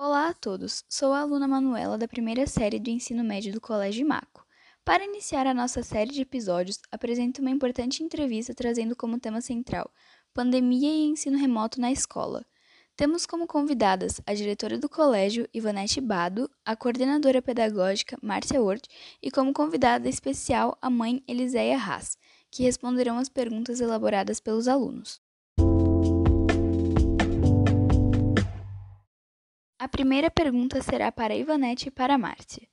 Olá a todos, sou a aluna Manuela da primeira série do ensino médio do Colégio Maco. Para iniciar a nossa série de episódios, apresento uma importante entrevista trazendo como tema central Pandemia e ensino remoto na escola. Temos como convidadas a diretora do colégio, Ivanete Bado, a coordenadora pedagógica, Márcia Hort, e como convidada especial, a mãe Eliséia Haas, que responderão as perguntas elaboradas pelos alunos. A primeira pergunta será para Ivanete e para Márcia.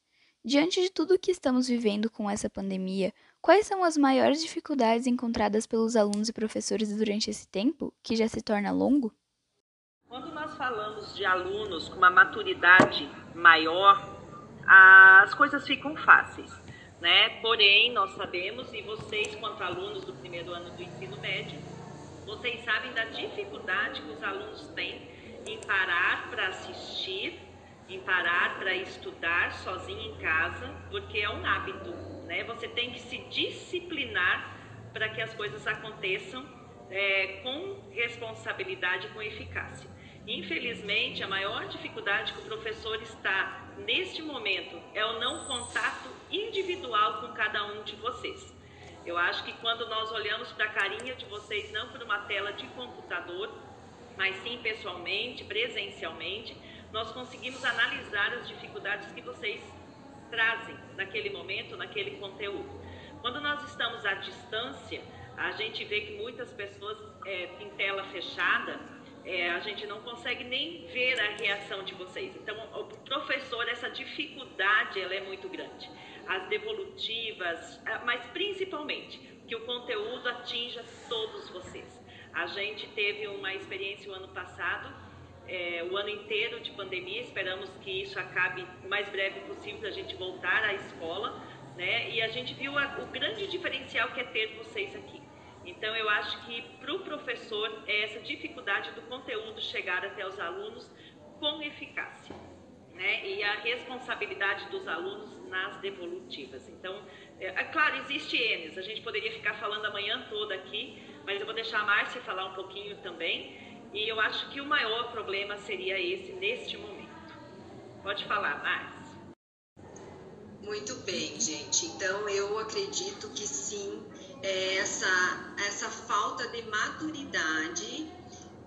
Diante de tudo o que estamos vivendo com essa pandemia, quais são as maiores dificuldades encontradas pelos alunos e professores durante esse tempo, que já se torna longo? Quando nós falamos de alunos com uma maturidade maior, as coisas ficam fáceis, né? Porém, nós sabemos, e vocês, quanto alunos do primeiro ano do ensino médio, vocês sabem da dificuldade que os alunos têm em parar para assistir, em parar para estudar sozinho em casa, porque é um hábito, né? Você tem que se disciplinar para que as coisas aconteçam é, com responsabilidade, com eficácia. Infelizmente, a maior dificuldade que o professor está neste momento é o não contato individual com cada um de vocês. Eu acho que quando nós olhamos para a carinha de vocês, não por uma tela de computador, mas sim pessoalmente, presencialmente, nós conseguimos analisar as dificuldades que vocês trazem naquele momento, naquele conteúdo. Quando nós estamos à distância, a gente vê que muitas pessoas é, em tela fechada, é, a gente não consegue nem ver a reação de vocês. Então, o professor, essa dificuldade, ela é muito grande. As devolutivas, mas principalmente que o conteúdo atinja todos vocês. A gente teve uma experiência o ano passado, é, o ano inteiro de pandemia, esperamos que isso acabe o mais breve possível a gente voltar à escola, né? E a gente viu a, o grande diferencial que é ter vocês aqui. Então, eu acho que para o professor é essa dificuldade do conteúdo chegar até os alunos com eficácia. Né? E a responsabilidade dos alunos nas devolutivas. Então, é, é claro, existe Enes, a gente poderia ficar falando a manhã toda aqui, mas eu vou deixar a Márcia falar um pouquinho também. E eu acho que o maior problema seria esse neste momento. Pode falar, Márcia. Muito bem, gente. Então eu acredito que sim, é essa, essa falta de maturidade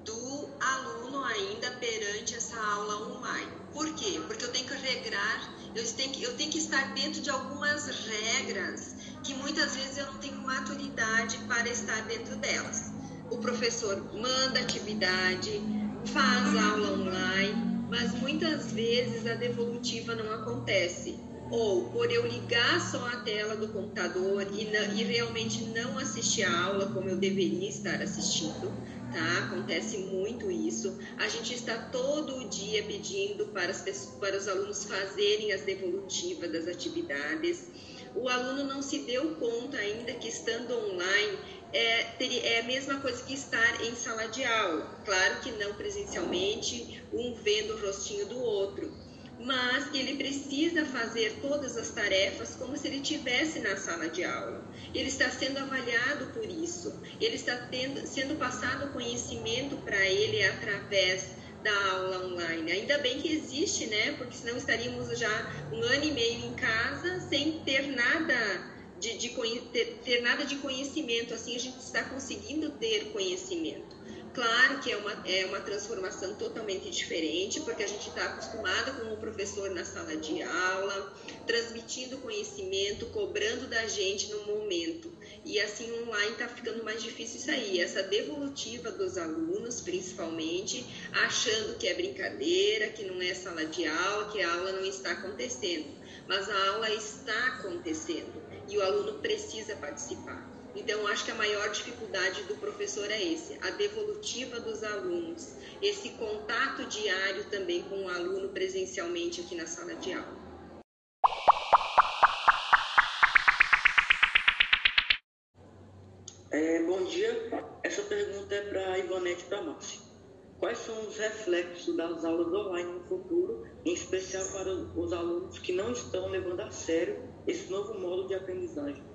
do aluno ainda perante essa aula online. Por quê? Porque eu tenho que regrar, eu tenho que, eu tenho que estar dentro de algumas regras que muitas vezes eu não tenho maturidade para estar dentro delas. O professor manda atividade, faz aula online, mas muitas vezes a devolutiva não acontece. Ou por eu ligar só a tela do computador e, não, e realmente não assistir a aula como eu deveria estar assistindo, tá? Acontece muito isso. A gente está todo dia pedindo para, as pessoas, para os alunos fazerem as devolutivas das atividades o aluno não se deu conta ainda que estando online é, é a mesma coisa que estar em sala de aula. Claro que não presencialmente, um vendo o rostinho do outro, mas que ele precisa fazer todas as tarefas como se ele estivesse na sala de aula. Ele está sendo avaliado por isso, ele está tendo, sendo passado conhecimento para ele através da aula online. Ainda bem que existe, né? Porque senão estaríamos já um ano e meio em casa sem ter nada de, de ter, ter nada de conhecimento. Assim a gente está conseguindo ter conhecimento. Claro que é uma, é uma transformação totalmente diferente, porque a gente está acostumado com o professor na sala de aula, transmitindo conhecimento, cobrando da gente no momento. E assim, online está ficando mais difícil isso aí, essa devolutiva dos alunos, principalmente, achando que é brincadeira, que não é sala de aula, que a aula não está acontecendo. Mas a aula está acontecendo e o aluno precisa participar. Então, acho que a maior dificuldade do professor é esse, a devolutiva dos alunos, esse contato diário também com o aluno presencialmente aqui na sala de aula. É, bom dia, essa pergunta é para Ivonete Márcia. Quais são os reflexos das aulas online no futuro, em especial para os alunos que não estão levando a sério esse novo modo de aprendizagem?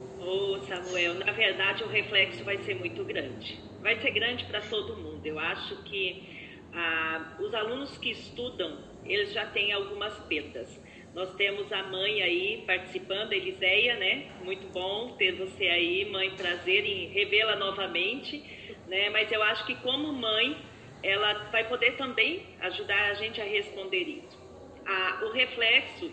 Ô oh, Samuel, na verdade o reflexo vai ser muito grande. Vai ser grande para todo mundo. Eu acho que Ah, os alunos que estudam, eles já têm algumas perdas. Nós temos a mãe aí participando, Eliséia, né? Muito bom ter você aí, mãe, prazer em revê-la novamente, né? Mas eu acho que como mãe, ela vai poder também ajudar a gente a responder isso. Ah, o reflexo,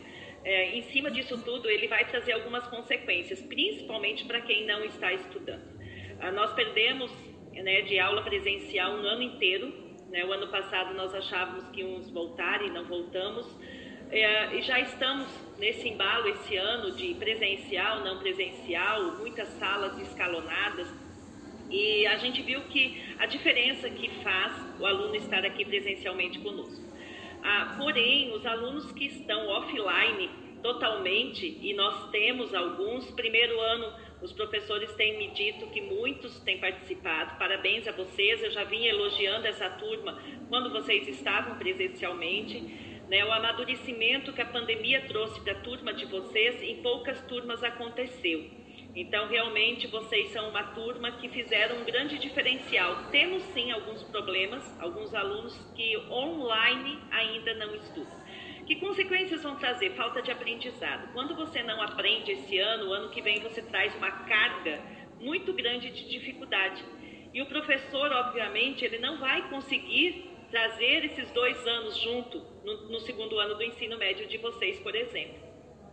é, em cima disso tudo, ele vai trazer algumas consequências, principalmente para quem não está estudando. Ah, nós perdemos né, de aula presencial um ano inteiro. Né? O ano passado nós achávamos que voltar e não voltamos. É, e já estamos nesse embalo esse ano de presencial, não presencial, muitas salas escalonadas. E a gente viu que a diferença que faz o aluno estar aqui presencialmente conosco. Ah, porém, os alunos que estão offline totalmente, e nós temos alguns, primeiro ano os professores têm me dito que muitos têm participado. Parabéns a vocês. Eu já vim elogiando essa turma quando vocês estavam presencialmente. Né, o amadurecimento que a pandemia trouxe para a turma de vocês, em poucas turmas aconteceu. Então, realmente, vocês são uma turma que fizeram um grande diferencial. Temos sim alguns problemas, alguns alunos que online ainda não estudam. Que consequências vão trazer? Falta de aprendizado. Quando você não aprende esse ano, o ano que vem você traz uma carga muito grande de dificuldade. E o professor, obviamente, ele não vai conseguir trazer esses dois anos junto no, no segundo ano do ensino médio de vocês, por exemplo.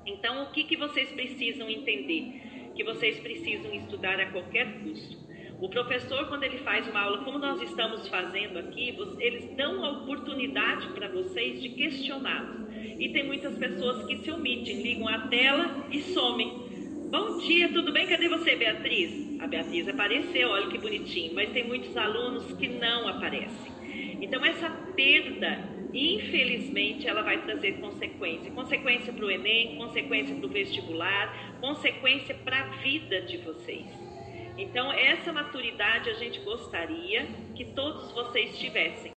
Então, o que, que vocês precisam entender? Que vocês precisam estudar a qualquer custo. O professor, quando ele faz uma aula, como nós estamos fazendo aqui, eles dão a oportunidade para vocês de questioná-los. E tem muitas pessoas que se omitem, ligam a tela e somem. Bom dia, tudo bem? Cadê você, Beatriz? A Beatriz apareceu, olha que bonitinho, mas tem muitos alunos que não aparecem. Então, essa perda, infelizmente, ela vai trazer consequência. Consequência para o Enem, consequência para o vestibular, consequência para a vida de vocês. Então, essa maturidade a gente gostaria que todos vocês tivessem.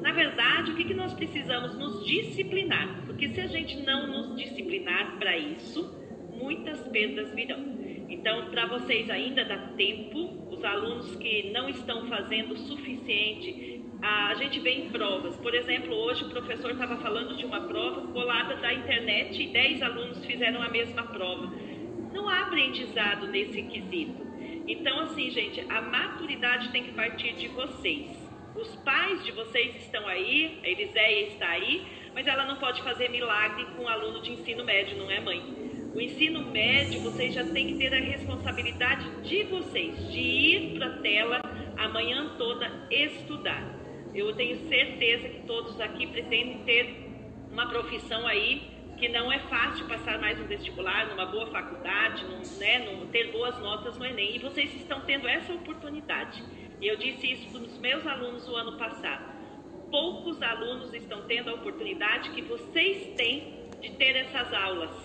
Na verdade, o que, que nós precisamos? Nos disciplinar, porque se a gente não nos disciplinar para isso, muitas perdas virão. Então, para vocês ainda dá tempo, os alunos que não estão fazendo o suficiente, a gente vê em provas. Por exemplo, hoje o professor estava falando de uma prova colada da internet e 10 alunos fizeram a mesma prova. Não há aprendizado nesse quesito. Então, assim, gente, a maturidade tem que partir de vocês. Os pais de vocês estão aí, a Eliséia está aí, mas ela não pode fazer milagre com um aluno de ensino médio, não é mãe? O ensino médio, vocês já têm que ter a responsabilidade de vocês, de ir para a tela a manhã toda estudar. Eu tenho certeza que todos aqui pretendem ter uma profissão aí que não é fácil passar mais um vestibular, numa boa faculdade, num, né, num, ter boas notas no Enem. E vocês estão tendo essa oportunidade. Eu disse isso para os meus alunos o ano passado. Poucos alunos estão tendo a oportunidade que vocês têm de ter essas aulas,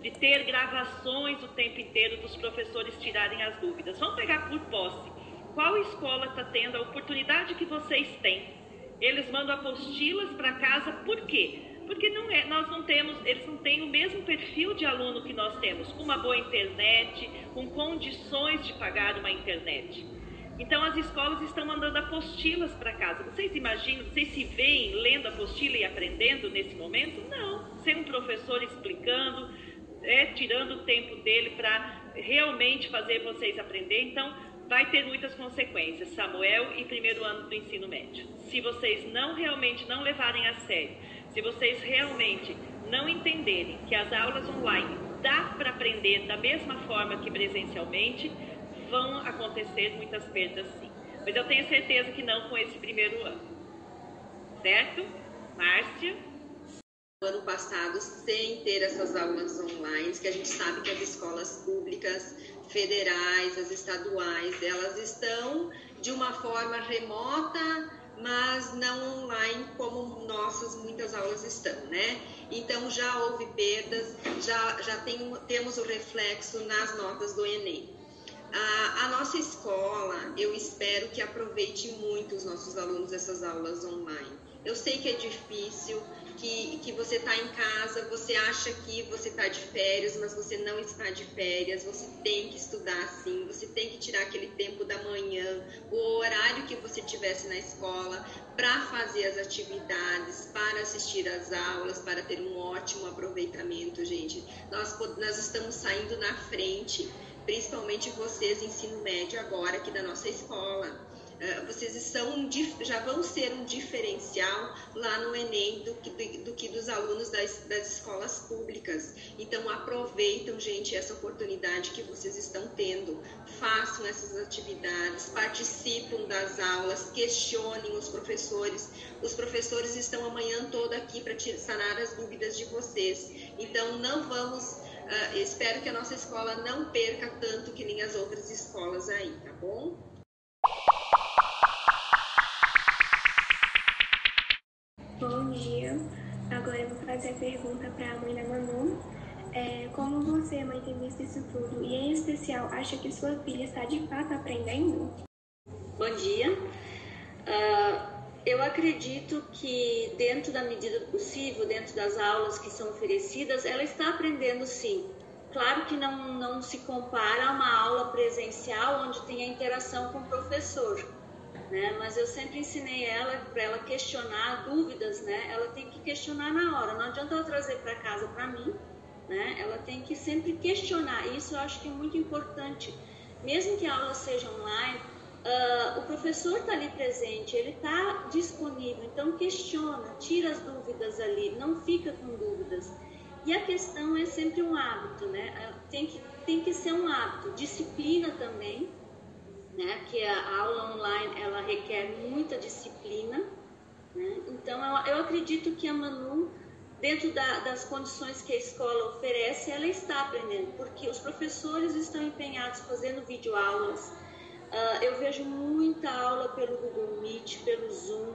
de ter gravações o tempo inteiro dos professores tirarem as dúvidas. Vamos pegar por posse. Qual escola está tendo a oportunidade que vocês têm? Eles mandam apostilas para casa, por quê? Porque não é, nós não temos, eles não têm o mesmo perfil de aluno que nós temos, uma boa internet, com condições de pagar uma internet. Então as escolas estão mandando apostilas para casa. Vocês imaginam, vocês se veem lendo apostila e aprendendo nesse momento? Não. Ser um professor explicando, é, tirando o tempo dele para realmente fazer vocês aprender. Então vai ter muitas consequências, Samuel e primeiro ano do ensino médio. Se vocês não realmente não levarem a sério, se vocês realmente não entenderem que as aulas online dá para aprender da mesma forma que presencialmente, vão acontecer muitas perdas sim. Mas eu tenho certeza que não com esse primeiro ano. Certo? Márcia? ano passado sem ter essas aulas online, que a gente sabe que as escolas públicas, federais, as estaduais, elas estão de uma forma remota, mas não online como nossas muitas aulas estão, né? Então já houve perdas, já, já tem, temos o reflexo nas notas do Enem. A, a, nossa escola, eu espero que aproveite muito os nossos alunos essas aulas online. Eu sei que é difícil, que, que você está em casa, você acha que você está de férias, mas você não está de férias, você tem que estudar sim, você tem que tirar aquele tempo da manhã, o horário que você tivesse na escola, para fazer as atividades, para assistir às aulas, para ter um ótimo aproveitamento, gente. Nós, nós estamos saindo na frente, principalmente vocês, ensino médio, agora aqui da nossa escola é, vocês são, já vão ser um diferencial lá no Enem do que, do, do que dos alunos das, das escolas públicas. Então, aproveitam, gente, essa oportunidade que vocês estão tendo. Façam essas atividades, participam das aulas, questionem os professores. Os professores estão amanhã toda aqui para sanar as dúvidas de vocês. Então, não vamos. Uh, espero que a nossa escola não perca tanto que nem as outras escolas aí, tá bom? Bom dia. Agora eu vou fazer a pergunta para a mãe da Manu. É, como você, mãe, tem visto isso tudo e, em especial, acha que sua filha está de fato aprendendo? Bom dia. Uh, eu acredito que, dentro da medida do possível, dentro das aulas que são oferecidas, ela está aprendendo sim. Claro que não, não se compara a uma aula presencial onde tem a interação com o professor né? Mas eu sempre ensinei ela para ela questionar dúvidas, né? Ela tem que questionar na hora. Não adianta ela trazer para casa para mim, né? Ela tem que sempre questionar. Isso eu acho que é muito importante. Mesmo que a aula seja online, uh, o professor está ali presente, ele está disponível. Então questiona, tira as dúvidas ali, não fica com dúvidas. E a questão é sempre um hábito, né? Ah, tem que, tem que ser um hábito. Disciplina também, né? Que a aula online ela requer muita disciplina, né? Então eu, eu acredito que a Manu dentro da, das condições que a escola oferece, ela está aprendendo, porque os professores estão empenhados fazendo videoaulas. Uh, eu vejo muita aula pelo Google Meet, pelo Zoom,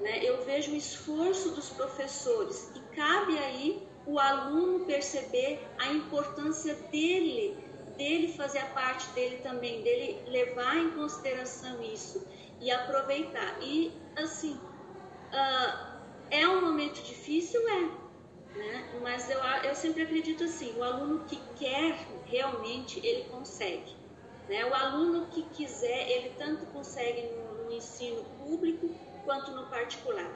né? Eu vejo o esforço dos professores e cabe aí o aluno perceber a importância dele dele fazer a parte dele também, dele levar em consideração isso e aproveitar. E assim, uh, é um momento difícil, é, né? mas eu, eu sempre acredito assim: o aluno que quer realmente, ele consegue. Né? O aluno que quiser, ele tanto consegue no, no ensino público quanto no particular.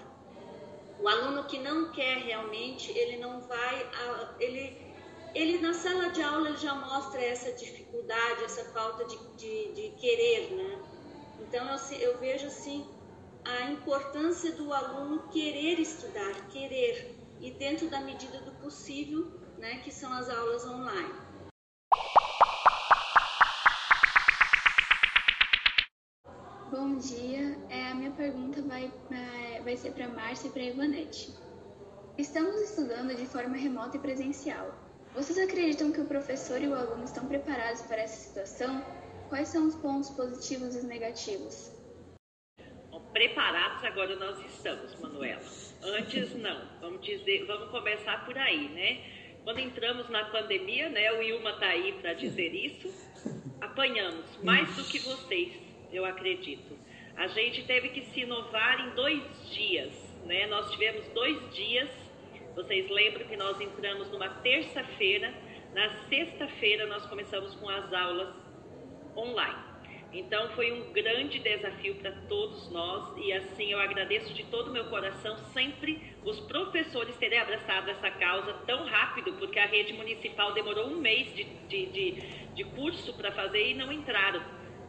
O aluno que não quer realmente, ele não vai, ele ele na sala de aula já mostra essa dificuldade, essa falta de, de, de querer, né? Então eu, eu vejo assim a importância do aluno querer estudar, querer e dentro da medida do possível, né, que são as aulas online. Bom dia, é, a minha pergunta vai, é, vai ser para Márcia e para Ivanete. Estamos estudando de forma remota e presencial. Vocês acreditam que o professor e o aluno estão preparados para essa situação? Quais são os pontos positivos e negativos? Preparados agora nós estamos, Manuela. Antes não. Vamos dizer, vamos começar por aí, né? Quando entramos na pandemia, né? O Ilma está aí para dizer isso. Apanhamos mais do que vocês, eu acredito. A gente teve que se inovar em dois dias, né? Nós tivemos dois dias vocês lembram que nós entramos numa terça-feira, na sexta-feira nós começamos com as aulas online. Então foi um grande desafio para todos nós e assim eu agradeço de todo o meu coração sempre os professores terem abraçado essa causa tão rápido, porque a rede municipal demorou um mês de, de, de, de curso para fazer e não entraram.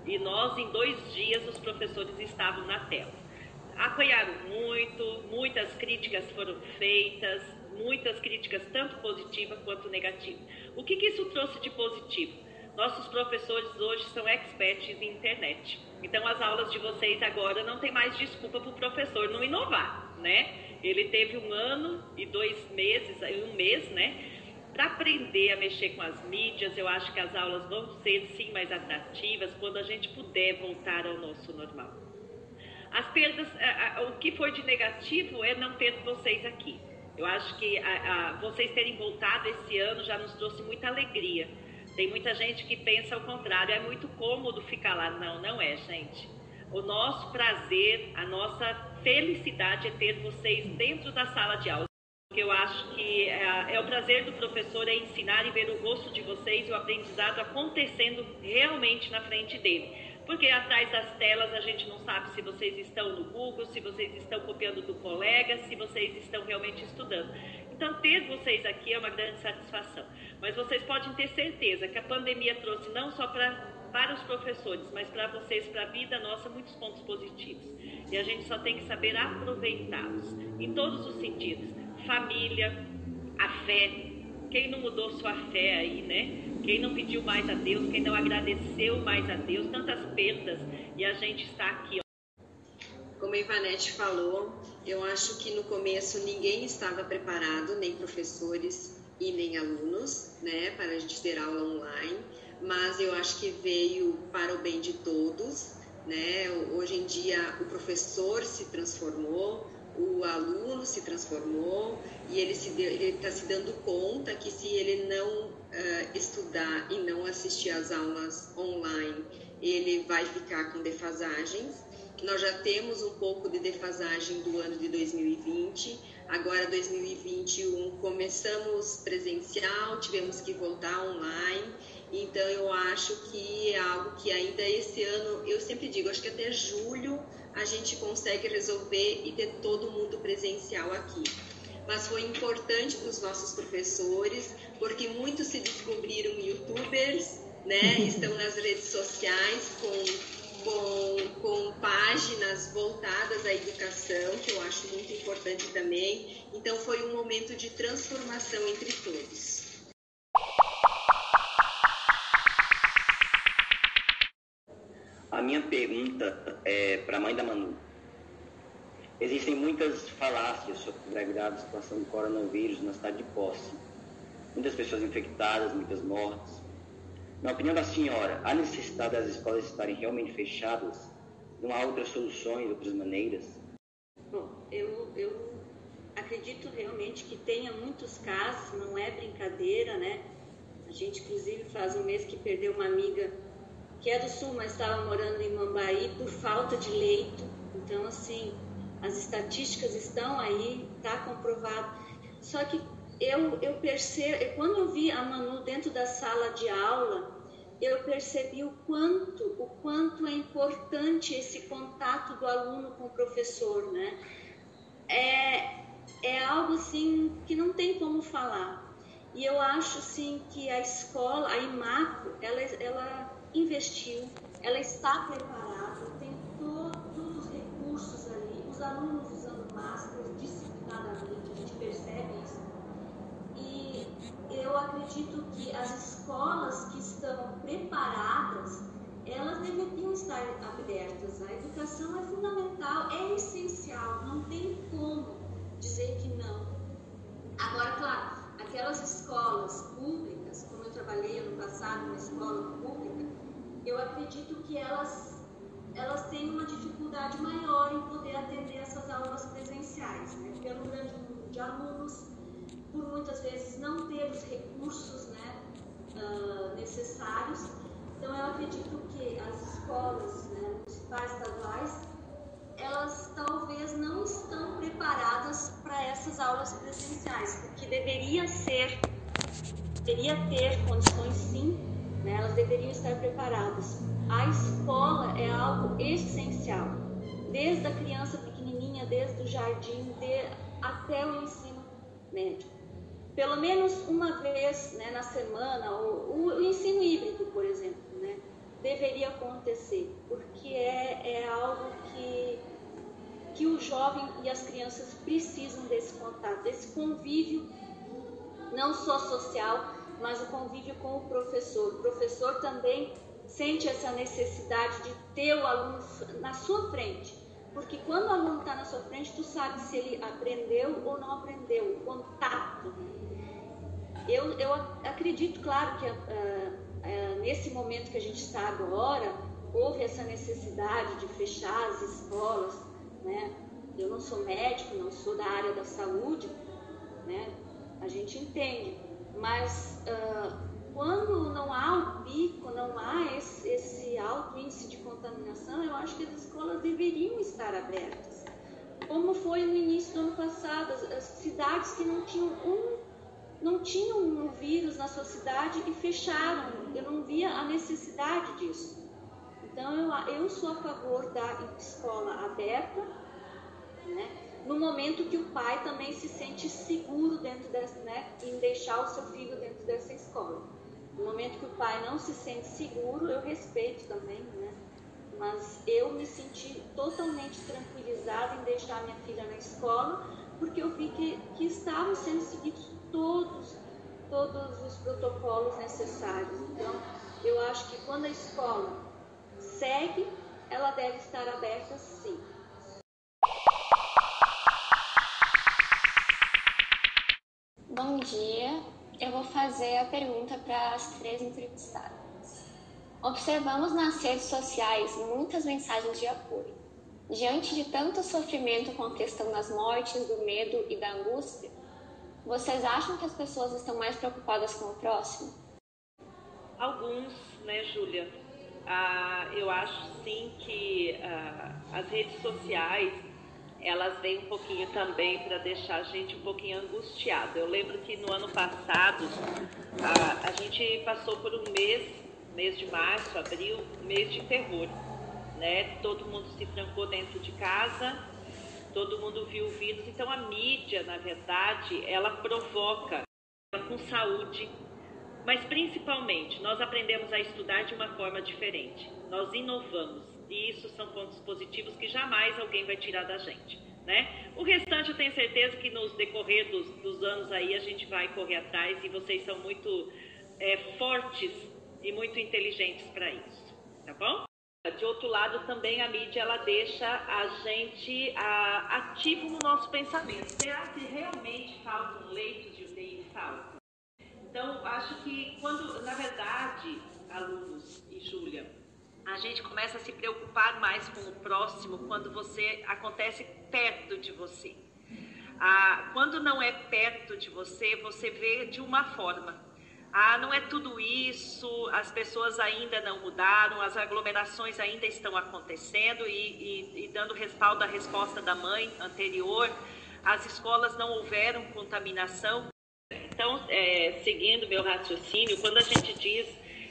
E nós, em dois dias, os professores estavam na tela. Apoiaram muito, muitas críticas foram feitas, muitas críticas, tanto positivas quanto negativas. O que, que isso trouxe de positivo? Nossos professores hoje são experts em internet. Então, as aulas de vocês agora não tem mais desculpa para o professor não inovar, né? Ele teve um ano e dois meses, um mês, né? Para aprender a mexer com as mídias, eu acho que as aulas vão ser sim mais atrativas quando a gente puder voltar ao nosso normal. As perdas, o que foi de negativo é não ter vocês aqui. Eu acho que a, a, vocês terem voltado esse ano já nos trouxe muita alegria. Tem muita gente que pensa o contrário, é muito cômodo ficar lá. Não, não é, gente. O nosso prazer, a nossa felicidade é ter vocês dentro da sala de aula. Eu acho que é, é, o prazer do professor é ensinar e ver o rosto de vocês e o aprendizado acontecendo realmente na frente dele. Porque atrás das telas a gente não sabe se vocês estão no Google, se vocês estão copiando do colega, se vocês estão realmente estudando. Então, ter vocês aqui é uma grande satisfação. Mas vocês podem ter certeza que a pandemia trouxe não só pra, para os professores, mas para vocês, para a vida nossa, muitos pontos positivos. E a gente só tem que saber aproveitá-los em todos os sentidos: família, a fé. Quem não mudou sua fé aí, né? quem não pediu mais a Deus, quem não agradeceu mais a Deus, tantas perdas, e a gente está aqui. Ó. Como a Ivanete falou, eu acho que no começo ninguém estava preparado, nem professores e nem alunos, né, para a gente ter aula online, mas eu acho que veio para o bem de todos, né? Hoje em dia o professor se transformou, o aluno se transformou e ele está se dando conta que se ele não uh, estudar e não assistir às aulas online, ele vai ficar com defasagens. Nós já temos um pouco de defasagem do ano de 2020. Agora, 2021, começamos presencial, tivemos que voltar online. Então, eu acho que é algo que ainda esse ano, eu sempre digo, acho que até julho a gente consegue resolver e ter todo mundo presencial aqui. Mas foi importante para os nossos professores, porque muitos se descobriram youtubers, né? Estão nas redes sociais com, com, com páginas voltadas à educação, que eu acho muito importante também. Então foi um momento de transformação entre todos. Minha pergunta é para a mãe da Manu. Existem muitas falácias sobre a gravidade da situação do coronavírus na cidade de Posse. Muitas pessoas infectadas, muitas mortes. Na opinião da senhora, há necessidade das escolas estarem realmente fechadas? Não há outras soluções, outras maneiras? Bom, eu, eu acredito realmente que tenha muitos casos, não é brincadeira, né? A gente, inclusive, faz um mês que perdeu uma amiga que é do sul, mas estava morando em Mambaí por falta de leito. Então, assim, as estatísticas estão aí, está comprovado. Só que eu, eu percebo, quando eu vi a Manu dentro da sala de aula, eu percebi o quanto, o quanto é importante esse contato do aluno com o professor, né? É, é algo assim que não tem como falar. E eu acho sim que a escola, a IMACO, ela, ela investiu, ela está preparada, tem todos os recursos ali, os alunos usando máscaras disciplinadamente, a gente percebe isso. E eu acredito que as escolas que estão preparadas, elas deveriam estar abertas. A educação é fundamental, é essencial, não tem como dizer que não. Agora, claro, aquelas escolas públicas, como eu trabalhei ano passado numa escola pública, eu acredito que elas, elas têm uma dificuldade maior em poder atender essas aulas presenciais, né? pelo grande número de alunos, por muitas vezes não ter os recursos né, uh, necessários. Então, eu acredito que as escolas né, municipais, estaduais, elas talvez não estão preparadas para essas aulas presenciais, porque deveria ser, deveria ter condições sim né? elas deveriam estar preparadas. A escola é algo essencial, desde a criança pequenininha, desde o jardim de, até o ensino médio. Pelo menos uma vez né, na semana, o, o, ensino híbrido, por exemplo, né, deveria acontecer, porque é, é algo que, que o jovem e as crianças precisam desse contato, desse convívio, não só social, mas o convívio com o professor. O professor também sente essa necessidade de ter o aluno na sua frente, porque quando o aluno está na sua frente, tu sabe se ele aprendeu ou não aprendeu, o contato. Eu, eu acredito, claro, que uh, uh, nesse momento que a gente está agora, houve essa necessidade de fechar as escolas, né? Eu não sou médico, não sou da área da saúde, né? A gente entende, mas uh, quando não há o pico, não há esse, esse alto índice de contaminação, eu acho que as escolas deveriam estar abertas. Como foi no início do ano passado, as, as cidades que não tinham um não tinham um vírus na sua cidade e fecharam. Eu não via a necessidade disso. Então eu, eu sou a favor da escola aberta, né? No momento que o pai também se sente seguro dentro dessa, né, em deixar o seu filho dentro dessa escola. No momento que o pai não se sente seguro, eu respeito também, né? Mas eu me senti totalmente tranquilizada em deixar minha filha na escola, porque eu vi que, que estavam sendo seguidos todos, todos os protocolos necessários. Então, eu acho que quando a escola segue, ela deve estar aberta sim. Bom dia, eu vou fazer a pergunta para as três entrevistadas. Observamos nas redes sociais muitas mensagens de apoio. Diante de tanto sofrimento com a questão das mortes, do medo e da angústia, vocês acham que as pessoas estão mais preocupadas com o próximo? Alguns, né, Júlia? Ah, eu acho sim que ah, as redes sociais elas vêm um pouquinho também para deixar a gente um pouquinho angustiado. Eu lembro que no ano passado a, a gente passou por um mês, mês de março, abril, mês de terror, né? Todo mundo se trancou dentro de casa, todo mundo viu o vírus. Então a mídia, na verdade, ela provoca com saúde, mas principalmente nós aprendemos a estudar de uma forma diferente. Nós inovamos e isso são pontos positivos que jamais alguém vai tirar da gente. Né? O restante eu tenho certeza que nos decorrer dos, dos anos aí a gente vai correr atrás e vocês são muito é, fortes e muito inteligentes para isso, tá bom? De outro lado, também a mídia ela deixa a gente a, ativo no nosso pensamento. Será que realmente falta um leito de UTI? Falta. Então, acho que quando, na verdade, alunos e Júlia, a gente começa a se preocupar mais com o próximo quando você acontece perto de você. Ah, quando não é perto de você, você vê de uma forma. Ah, não é tudo isso, as pessoas ainda não mudaram, as aglomerações ainda estão acontecendo e, e, e dando respaldo à resposta da mãe anterior, as escolas não houveram contaminação. Então, é, seguindo meu raciocínio, quando a gente diz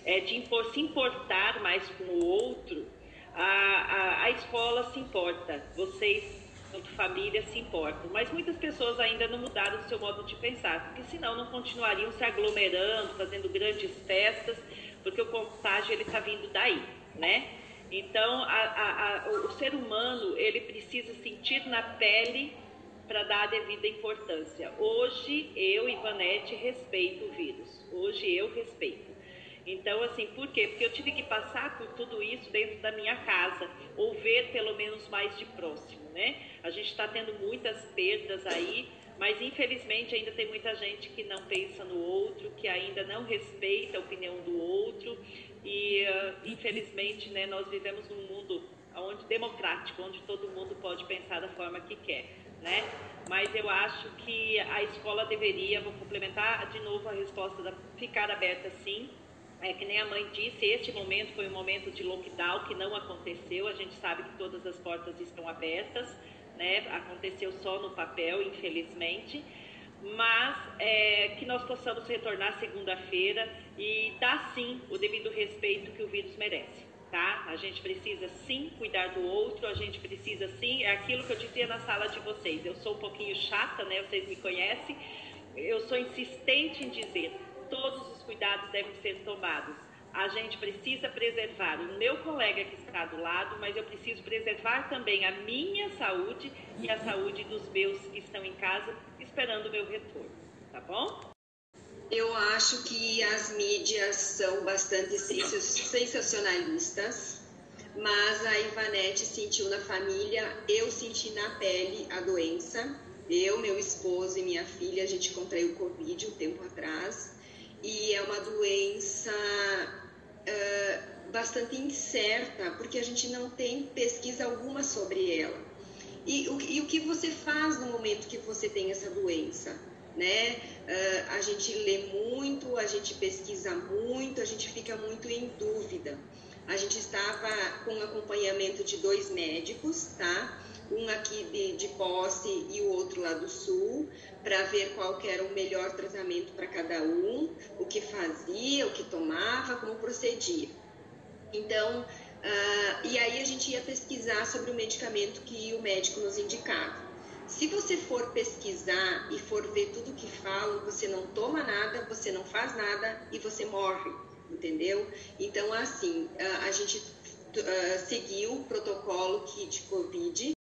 é, de impor, se importar mais com o outro, a, a, a escola se importa, vocês, quanto família, se importam. Mas muitas pessoas ainda não mudaram o seu modo de pensar, porque senão não continuariam se aglomerando, fazendo grandes festas, porque o contágio ele está vindo daí, né? Então, a, a, o ser humano ele precisa sentir na pele para dar a devida importância. Hoje eu, Ivanete, respeito o vírus. Hoje eu respeito. Então, assim, por quê? Porque eu tive que passar por tudo isso dentro da minha casa, ou ver pelo menos mais de próximo, né? A gente está tendo muitas perdas aí, mas infelizmente ainda tem muita gente que não pensa no outro, que ainda não respeita a opinião do outro, e uh, infelizmente, né, nós vivemos num mundo onde democrático, onde todo mundo pode pensar da forma que quer, né? Mas eu acho que a escola deveria, vou complementar de novo a resposta da ficar aberta sim, é, que nem a mãe disse, este momento foi um momento de lockdown que não aconteceu. A gente sabe que todas as portas estão abertas, né? Aconteceu só no papel, infelizmente. Mas é, que nós possamos retornar segunda-feira e dar sim o devido respeito que o vírus merece. Tá? A gente precisa sim cuidar do outro, a gente precisa sim, é aquilo que eu dizia na sala de vocês. Eu sou um pouquinho chata, né? Vocês me conhecem. Eu sou insistente em dizer, todos os cuidados devem ser tomados. A gente precisa preservar o meu colega que está do lado, mas eu preciso preservar também a minha saúde e a saúde dos meus que estão em casa esperando o meu retorno, tá bom? Eu acho que as mídias são bastante sensacionalistas, mas a Ivanete sentiu na família, eu senti na pele a doença. Eu, meu esposo e minha filha, a gente contraiu Covid um tempo atrás e é uma doença uh, bastante incerta, porque a gente não tem pesquisa alguma sobre ela. E o, e o que você faz no momento que você tem essa doença? né? Uh, a gente lê muito, a gente pesquisa muito, a gente fica muito em dúvida. A gente estava com acompanhamento de dois médicos, tá? Um aqui de, de posse e o outro lá do sul, para ver qual era o melhor tratamento para cada um, o que fazia, o que tomava, como procedia. Então, uh, e aí a gente ia pesquisar sobre o medicamento que o médico nos indicava. Se você for pesquisar e for ver tudo que falam, você não toma nada, você não faz nada e você morre, entendeu? Então, assim, a gente seguiu o protocolo kit Covid,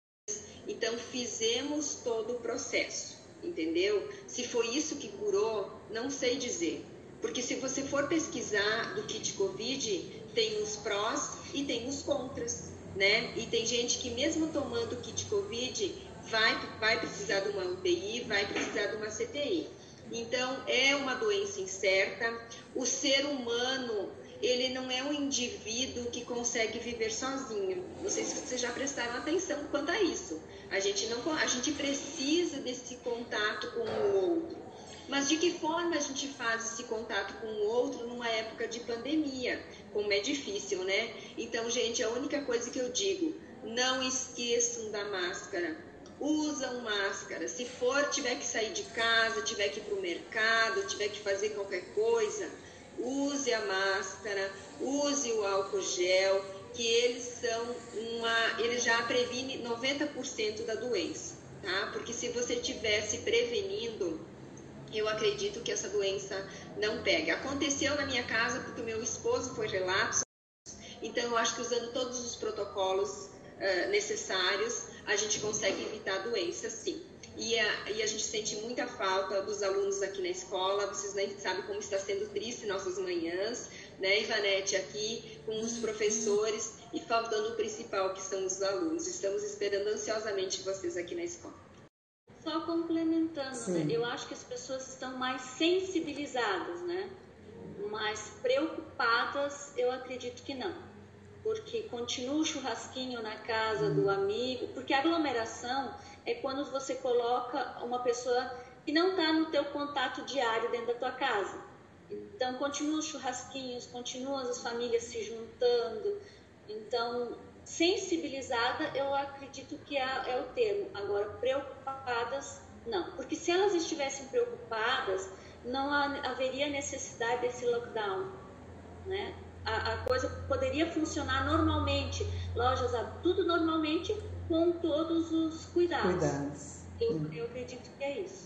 então fizemos todo o processo, entendeu? Se foi isso que curou, não sei dizer. Porque se você for pesquisar do kit Covid, tem os prós e tem os contras, né? E tem gente que mesmo tomando o kit Covid vai, vai precisar de uma UTI, vai precisar de uma CTI. Então, é uma doença incerta. O ser humano, ele não é um indivíduo que consegue viver sozinho. Não sei se vocês já prestaram atenção quanto a isso. A gente, não, a gente precisa desse contato com o outro. Mas de que forma a gente faz esse contato com o outro numa época de pandemia? Como é difícil, né? Então, gente, a única coisa que eu digo, não esqueçam da máscara usam máscara. Se for, tiver que sair de casa, tiver que ir para o mercado, tiver que fazer qualquer coisa, use a máscara, use o álcool gel, que eles são uma, eles já previnem 90% da doença, tá? Porque se você tivesse prevenindo, eu acredito que essa doença não pega. Aconteceu na minha casa porque o meu esposo foi relapso, então eu acho que usando todos os protocolos uh, necessários, a gente consegue evitar a doença, sim. E a, e a gente sente muita falta dos alunos aqui na escola, vocês nem sabem como está sendo triste nossas manhãs, né, Ivanete, aqui com os professores e faltando o principal, que são os alunos. Estamos esperando ansiosamente vocês aqui na escola. Só complementando, né? eu acho que as pessoas estão mais sensibilizadas, né? Mais preocupadas, eu acredito que não porque continua o churrasquinho na casa do amigo, porque aglomeração é quando você coloca uma pessoa que não está no teu contato diário dentro da tua casa. Então, continua os churrasquinhos, continuam as famílias se juntando. Então, sensibilizada, eu acredito que é, é o termo. Agora, preocupadas, não. Porque se elas estivessem preocupadas, não haveria necessidade desse lockdown, né? A, a coisa poderia funcionar normalmente, lojas, tudo normalmente, com todos os cuidados. cuidados. Eu, hum. eu acredito que é isso.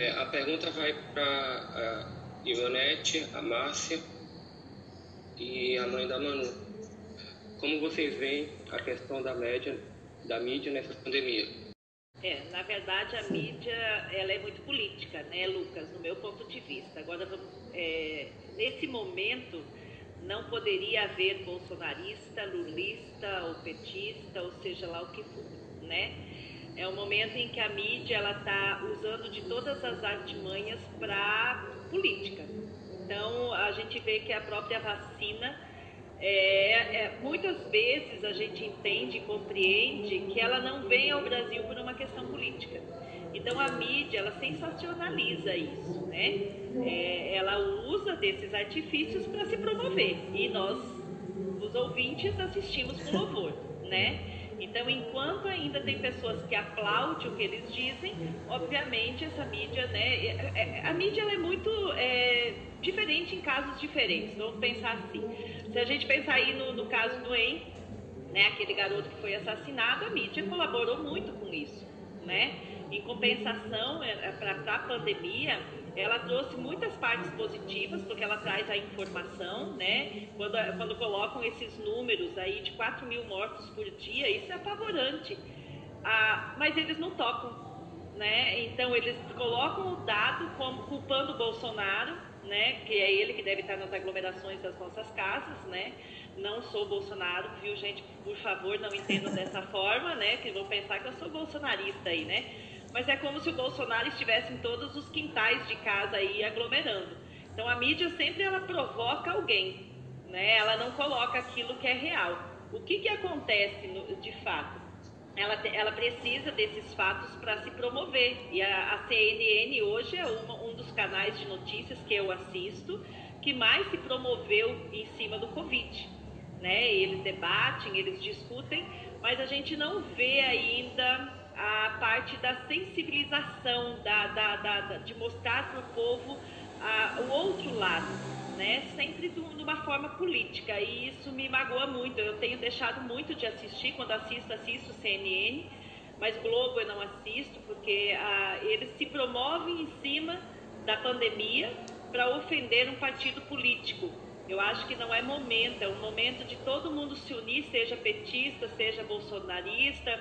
É, a pergunta vai para a Ivonete, a Márcia e a mãe da Manu. Como vocês veem a questão da média, da mídia nessa pandemia? É, na verdade a mídia ela é muito política, né, Lucas, no meu ponto de vista. Agora, é, nesse momento, não poderia haver bolsonarista, lulista ou petista, ou seja lá o que for, né? É um momento em que a mídia ela está usando de todas as artimanhas para política. Então a gente vê que a própria vacina é, é, muitas vezes a gente entende e compreende que ela não vem ao Brasil por uma questão política. Então a mídia ela sensacionaliza isso, né? É, ela usa desses artifícios para se promover e nós, os ouvintes, assistimos com louvor, né? Então, enquanto ainda tem pessoas que aplaudem o que eles dizem, obviamente essa mídia, né? É, é, a mídia é muito é, diferente em casos diferentes. Vamos pensar assim. Se a gente pensar aí no, no caso do En, né, aquele garoto que foi assassinado, a mídia colaborou muito com isso, né? Em compensação, é, é, para a pandemia, ela trouxe muitas partes positivas, porque ela traz a informação, né? Quando, quando colocam esses números aí de 4 mil mortos por dia, isso é apavorante. Ah, mas eles não tocam, né? Então, eles colocam o dado como culpando o Bolsonaro, né? Que é ele que deve estar nas aglomerações das nossas casas, né? Não sou Bolsonaro, viu, gente? Por favor, não entendam dessa forma, né? Que vão pensar que eu sou bolsonarista aí, né? Mas é como se o Bolsonaro estivesse em todos os quintais de casa aí aglomerando. Então a mídia sempre ela provoca alguém, né? Ela não coloca aquilo que é real. O que que acontece no, de fato? Ela, ela precisa desses fatos para se promover. E a, a CNN hoje é uma, um dos canais de notícias que eu assisto que mais se promoveu em cima do Covid. Né? Eles debatem, eles discutem, mas a gente não vê ainda a parte da sensibilização, da, da, da, da de mostrar para o povo a, o outro lado, né? sempre de uma forma política, e isso me magoa muito. Eu tenho deixado muito de assistir, quando assisto, assisto CNN, mas Globo eu não assisto, porque ah, eles se promovem em cima da pandemia para ofender um partido político. Eu acho que não é momento, é um momento de todo mundo se unir, seja petista, seja bolsonarista,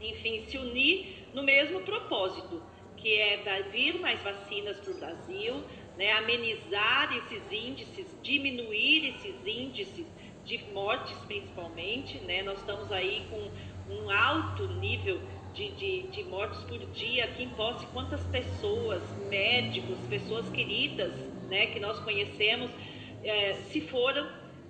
enfim, se unir no mesmo propósito, que é vir mais vacinas para o Brasil, né, amenizar esses índices, diminuir esses índices de mortes principalmente. Né? Nós estamos aí com um alto nível de, de, de mortes por dia aqui em Posse. Quantas pessoas, médicos, pessoas queridas né, que nós conhecemos, é, se foram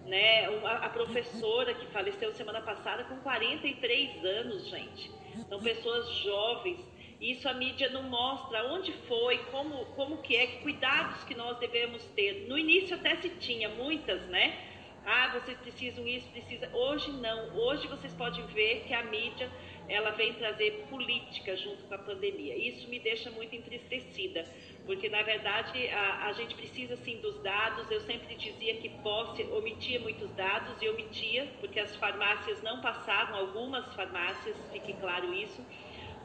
né? A, professora que faleceu semana passada com 43 anos, gente. São pessoas jovens. Isso a mídia não mostra onde foi, como, como que é, que cuidados que nós devemos ter. No início até se tinha muitas, né? Ah, vocês precisam isso, precisa. Hoje não. Hoje vocês podem ver que a mídia ela vem trazer política junto com a pandemia. Isso me deixa muito entristecida, porque na verdade a, a gente precisa sim dos dados. Eu sempre dizia que posse omitia muitos dados e omitia, porque as farmácias não passavam, algumas farmácias, fique claro isso,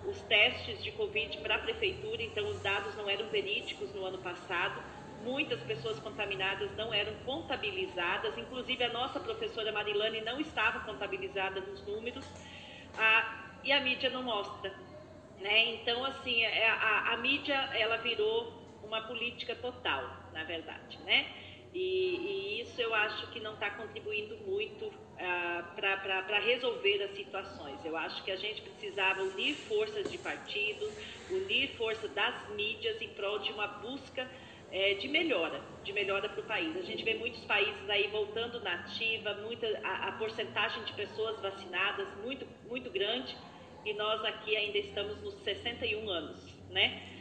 os testes de Covid para a prefeitura, então os dados não eram verídicos no ano passado. Muitas pessoas contaminadas não eram contabilizadas, inclusive a nossa professora Marilane não estava contabilizada nos números. Ah, e a mídia não mostra. Né? Então, assim, é, a, a mídia ela virou uma política total, na verdade, né? E, e isso eu acho que não está contribuindo muito ah, para resolver as situações. Eu acho que a gente precisava unir forças de partido, unir forças das mídias em prol de uma busca é, de melhora, de melhora para o país. A gente vê muitos países aí voltando na ativa, muita, a, a porcentagem de pessoas vacinadas muito, muito grande e nós aqui ainda estamos nos 61 anos, né?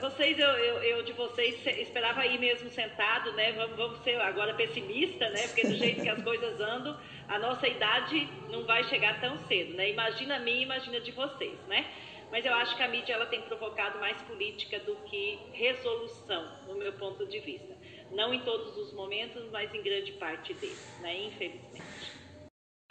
Vocês, eu, eu, eu de vocês esperava aí mesmo sentado, né? Vamos, vamos ser agora pessimista, né? Porque do jeito que as coisas andam, a nossa idade não vai chegar tão cedo, né? Imagina mim, imagina de vocês, né? Mas eu acho que a mídia ela tem provocado mais política do que resolução, no meu ponto de vista. Não em todos os momentos, mas em grande parte deles, né? Infelizmente.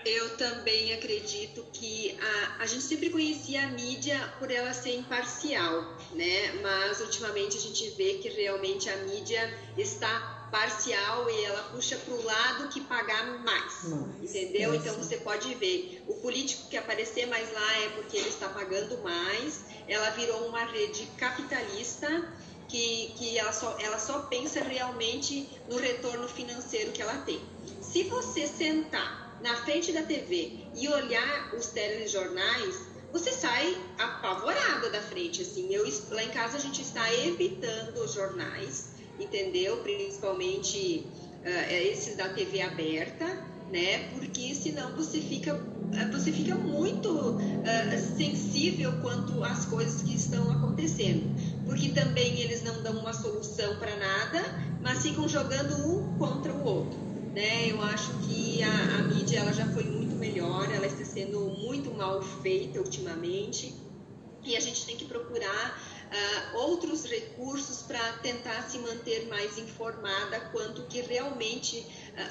Eu também acredito que a, a gente sempre conhecia a mídia por ela ser imparcial, né? Mas ultimamente a gente vê que realmente a mídia está parcial e ela puxa para o lado que pagar mais, entendeu? Então você pode ver, o político que aparecer mais lá é porque ele está pagando mais, ela virou uma rede capitalista que, que ela, só, ela só pensa realmente no retorno financeiro que ela tem. Se você sentar na frente da TV e olhar os telejornais, você sai apavorada da frente, assim. Eu, lá em casa a gente está evitando os jornais, entendeu? Principalmente uh, esses da TV aberta, né? Porque senão você fica, você fica muito uh, sensível quanto às coisas que estão acontecendo. Porque também eles não dão uma solução para nada, mas ficam jogando um contra o outro né? Eu acho que a, a mídia ela já foi muito melhor, ela está sendo muito mal feita ultimamente e a gente tem que procurar uh, outros recursos para tentar se manter mais informada quanto que realmente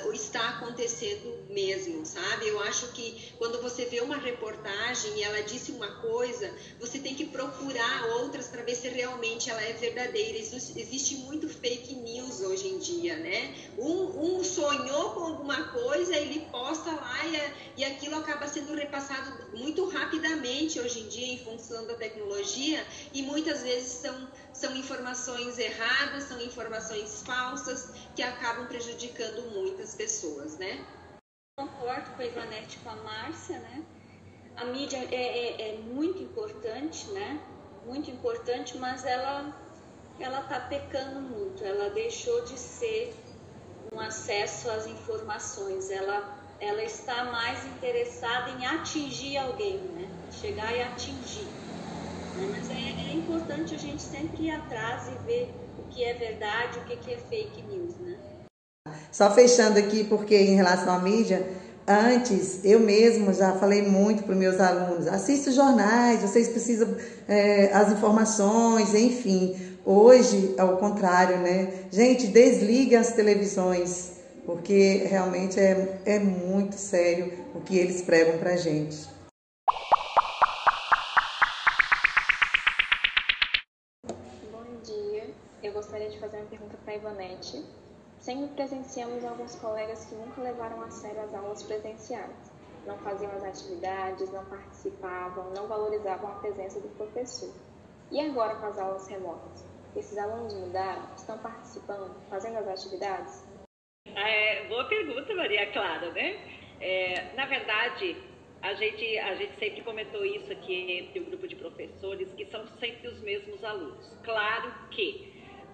uh, está acontecendo mesmo, sabe? Eu acho que quando você vê uma reportagem e ela disse uma coisa, você tem que procurar outras para ver se realmente ela é verdadeira. Existe muito fake news hoje em dia, né? Um, um sonhou com alguma coisa, ele posta lá e, e aquilo acaba sendo repassado muito rapidamente hoje em dia em função da tecnologia e muitas vezes são, são informações erradas, são informações falsas que acabam prejudicando muitas pessoas, né? Concordo com a Ivanete com a Márcia, né? A mídia é, é, é muito importante, né? Muito importante, mas ela ela está pecando muito. Ela deixou de ser um acesso às informações. Ela ela está mais interessada em atingir alguém, né? Chegar e atingir. Né? Mas é, é, importante a gente sempre ir atrás e ver o que é verdade, o que é fake news, né? Só fechando aqui, porque em relação à mídia, antes eu mesmo já falei muito para os meus alunos: assista os jornais, vocês precisam é, as informações, enfim. Hoje, ao contrário, né? Gente, desliga as televisões, porque realmente é, é muito sério o que eles pregam para gente. Bom dia, eu gostaria de fazer uma pergunta para a Ivonete. Sempre presenciamos alguns colegas que nunca levaram a sério as aulas presenciais. Não faziam as atividades, não participavam, não valorizavam a presença do professor. E agora com as aulas remotas? Esses alunos mudaram? Estão participando? Fazendo as atividades? É, boa pergunta, Maria Clara, né? É, na verdade, a gente, a gente sempre comentou isso aqui entre o grupo de professores, que são sempre os mesmos alunos. Claro que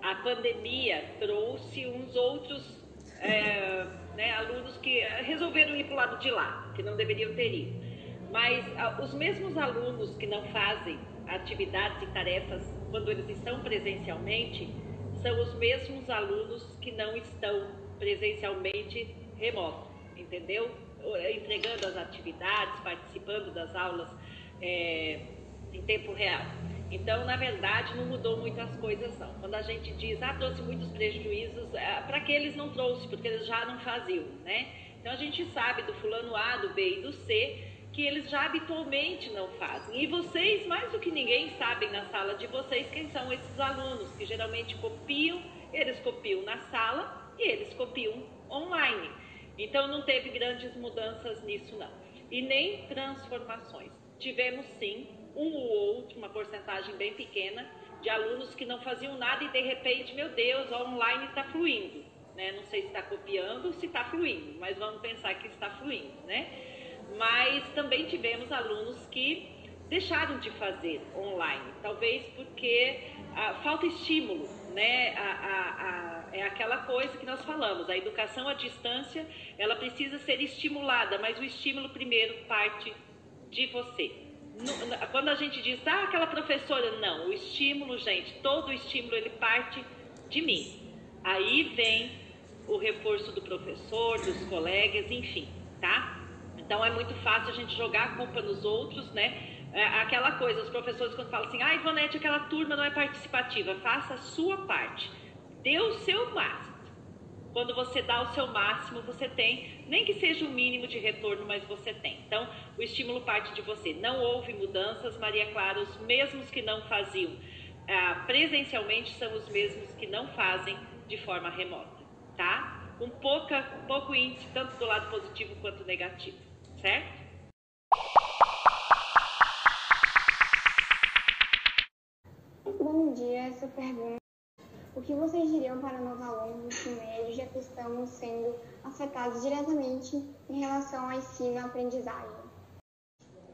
a pandemia trouxe uns outros é, né, alunos que resolveram ir para o lado de lá, que não deveriam ter ido. Mas a, os mesmos alunos que não fazem atividades e tarefas quando eles estão presencialmente, são os mesmos alunos que não estão presencialmente remoto, entendeu? Entregando as atividades, participando das aulas é, em tempo real. Então, na verdade, não mudou muitas coisas, não. Quando a gente diz, ah, trouxe muitos prejuízos, é, para que eles não trouxe, porque eles já não faziam, né? Então, a gente sabe do fulano A, do B e do C, que eles já habitualmente não fazem. E vocês, mais do que ninguém, sabem na sala de vocês quem são esses alunos, que geralmente copiam, eles copiam na sala e eles copiam online. Então não teve grandes mudanças nisso não. E nem transformações. Tivemos sim um ou outro, uma porcentagem bem pequena, de alunos que não faziam nada e de repente, meu Deus, o online está fluindo. Né? Não sei se está copiando ou se está fluindo, mas vamos pensar que está fluindo, né? mas também tivemos alunos que deixaram de fazer online, talvez porque ah, falta estímulo, né? A, a, a, é aquela coisa que nós falamos, a educação à distância, ela precisa ser estimulada, mas o estímulo primeiro parte de você. Quando a gente diz, ah, aquela professora, não, o estímulo, gente, todo o estímulo ele parte de mim. Aí vem o reforço do professor, dos colegas, enfim, tá? Então é muito fácil a gente jogar a culpa nos outros, né? É aquela coisa, os professores quando falam assim, ah, Ivonete, aquela turma não é participativa, faça a sua parte, dê o seu máximo. Quando você dá o seu máximo, você tem, nem que seja o um mínimo de retorno, mas você tem. Então, o estímulo parte de você. Não houve mudanças, Maria Clara, os mesmos que não faziam ah, presencialmente são os mesmos que não fazem de forma remota, tá? Com pouca, pouco índice, tanto do lado positivo quanto negativo certo? Bom dia, essa pergunta. O que vocês diriam para nós alunos ensino médio, já que estamos sendo afetados diretamente em relação ao ensino e aprendizagem?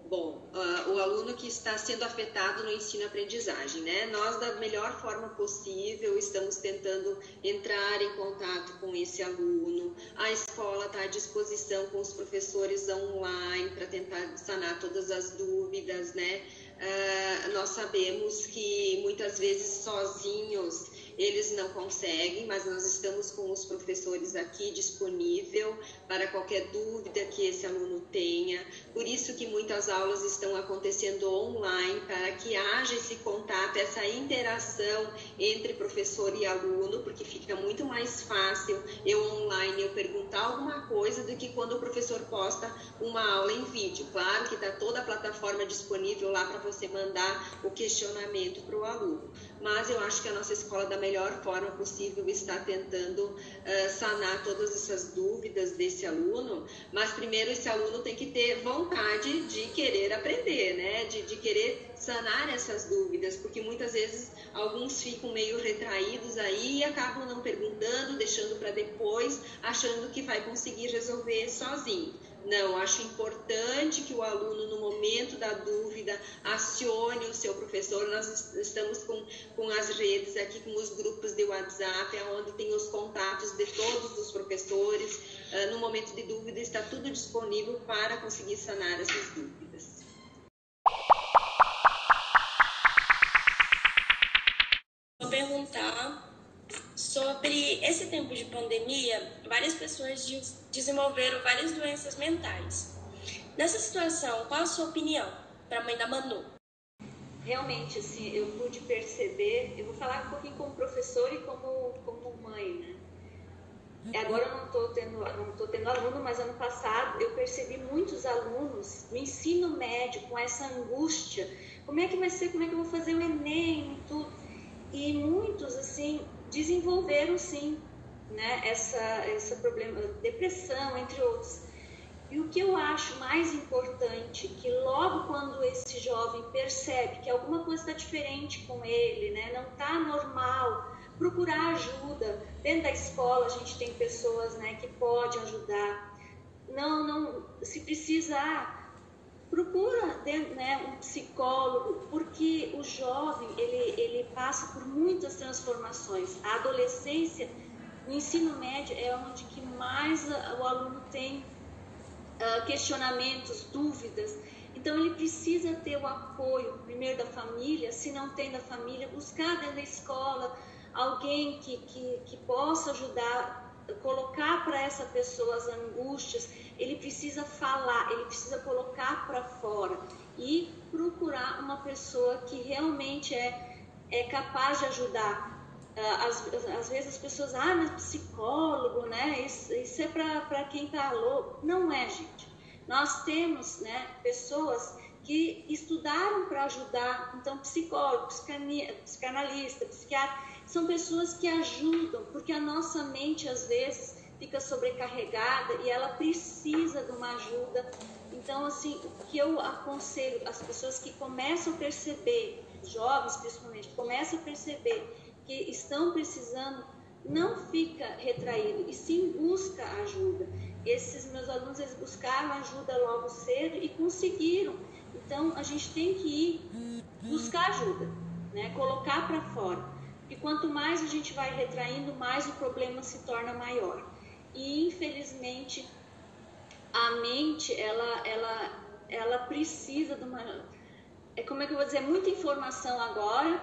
Bom, uh, o aluno que está sendo afetado no ensino-aprendizagem, né? Nós, da melhor forma possível, estamos tentando entrar em contato com esse aluno. A escola está à disposição com os professores online para tentar sanar todas as dúvidas, né? Uh, nós sabemos que muitas vezes sozinhos eles não conseguem, mas nós estamos com os professores aqui disponível para qualquer dúvida que esse aluno tenha. Por isso que muitas aulas estão acontecendo online para que haja esse contato, essa interação entre professor e aluno, porque fica muito mais fácil eu online eu perguntar alguma coisa do que quando o professor posta uma aula em vídeo. Claro que está toda a plataforma disponível lá para você mandar o questionamento para o aluno. Mas eu acho que a nossa escola da melhor forma possível está tentando uh, sanar todas essas dúvidas desse aluno, mas primeiro esse aluno tem que ter vontade de querer aprender, né? De, de querer sanar essas dúvidas, porque muitas vezes alguns ficam meio retraídos aí e acabam não perguntando, deixando para depois, achando que vai conseguir resolver sozinho. Não, acho importante que o aluno, no momento da dúvida, acione o seu professor. Nós estamos com, com as redes aqui, com os grupos de WhatsApp, onde tem os contatos de todos os professores. Ah, no momento de dúvida, está tudo disponível para conseguir sanar essas dúvidas. Vou perguntar sobre esse tempo de pandemia, várias pessoas desenvolveram várias doenças mentais. Nessa situação, qual a sua opinião para a mãe da Manu? Realmente, assim, eu pude perceber, eu vou falar um pouquinho como professor e como, como mãe, né? Agora eu não estou tendo, não tô tendo aluno, mas ano passado eu percebi muitos alunos no ensino médio com essa angústia. Como é que vai ser? Como é que eu vou fazer o Enem e tudo? E muitos, assim, desenvolveram sim né, essa, essa problema, depressão, entre outros. E o que eu acho mais importante, que logo quando esse jovem percebe que alguma coisa está diferente com ele, né, não está normal, procurar ajuda. Dentro da escola a gente tem pessoas né, que podem ajudar. Não, não, se precisar, procura né, um psicólogo, porque o jovem ele, ele passa por muitas transformações. A adolescência, o ensino médio é onde que mais o aluno tem uh, questionamentos, dúvidas. Então ele precisa ter o apoio primeiro da família, se não tem da família, buscar dentro da escola alguém que, que, que possa ajudar colocar para essa pessoa as angústias, ele precisa falar, ele precisa colocar para fora e procurar uma pessoa que realmente é, é capaz de ajudar. Ah, às, às vezes as pessoas, ah, mas psicólogo, né? Isso, isso é para quem está louco. Não é, gente. Nós temos né, pessoas que estudaram para ajudar, então psicólogo, psicanalista, psiquiatra, são pessoas que ajudam, porque a nossa mente às vezes fica sobrecarregada e ela precisa de uma ajuda. Então, assim, o que eu aconselho as pessoas que começam a perceber, jovens principalmente, começam a perceber que estão precisando, não fica retraído e sim busca ajuda. Esses meus alunos eles buscaram ajuda logo cedo e conseguiram. Então, a gente tem que ir buscar ajuda, né? Colocar para fora. E quanto mais a gente vai retraindo, mais o problema se torna maior. E infelizmente a mente ela ela ela precisa de uma é como é que eu vou dizer muita informação agora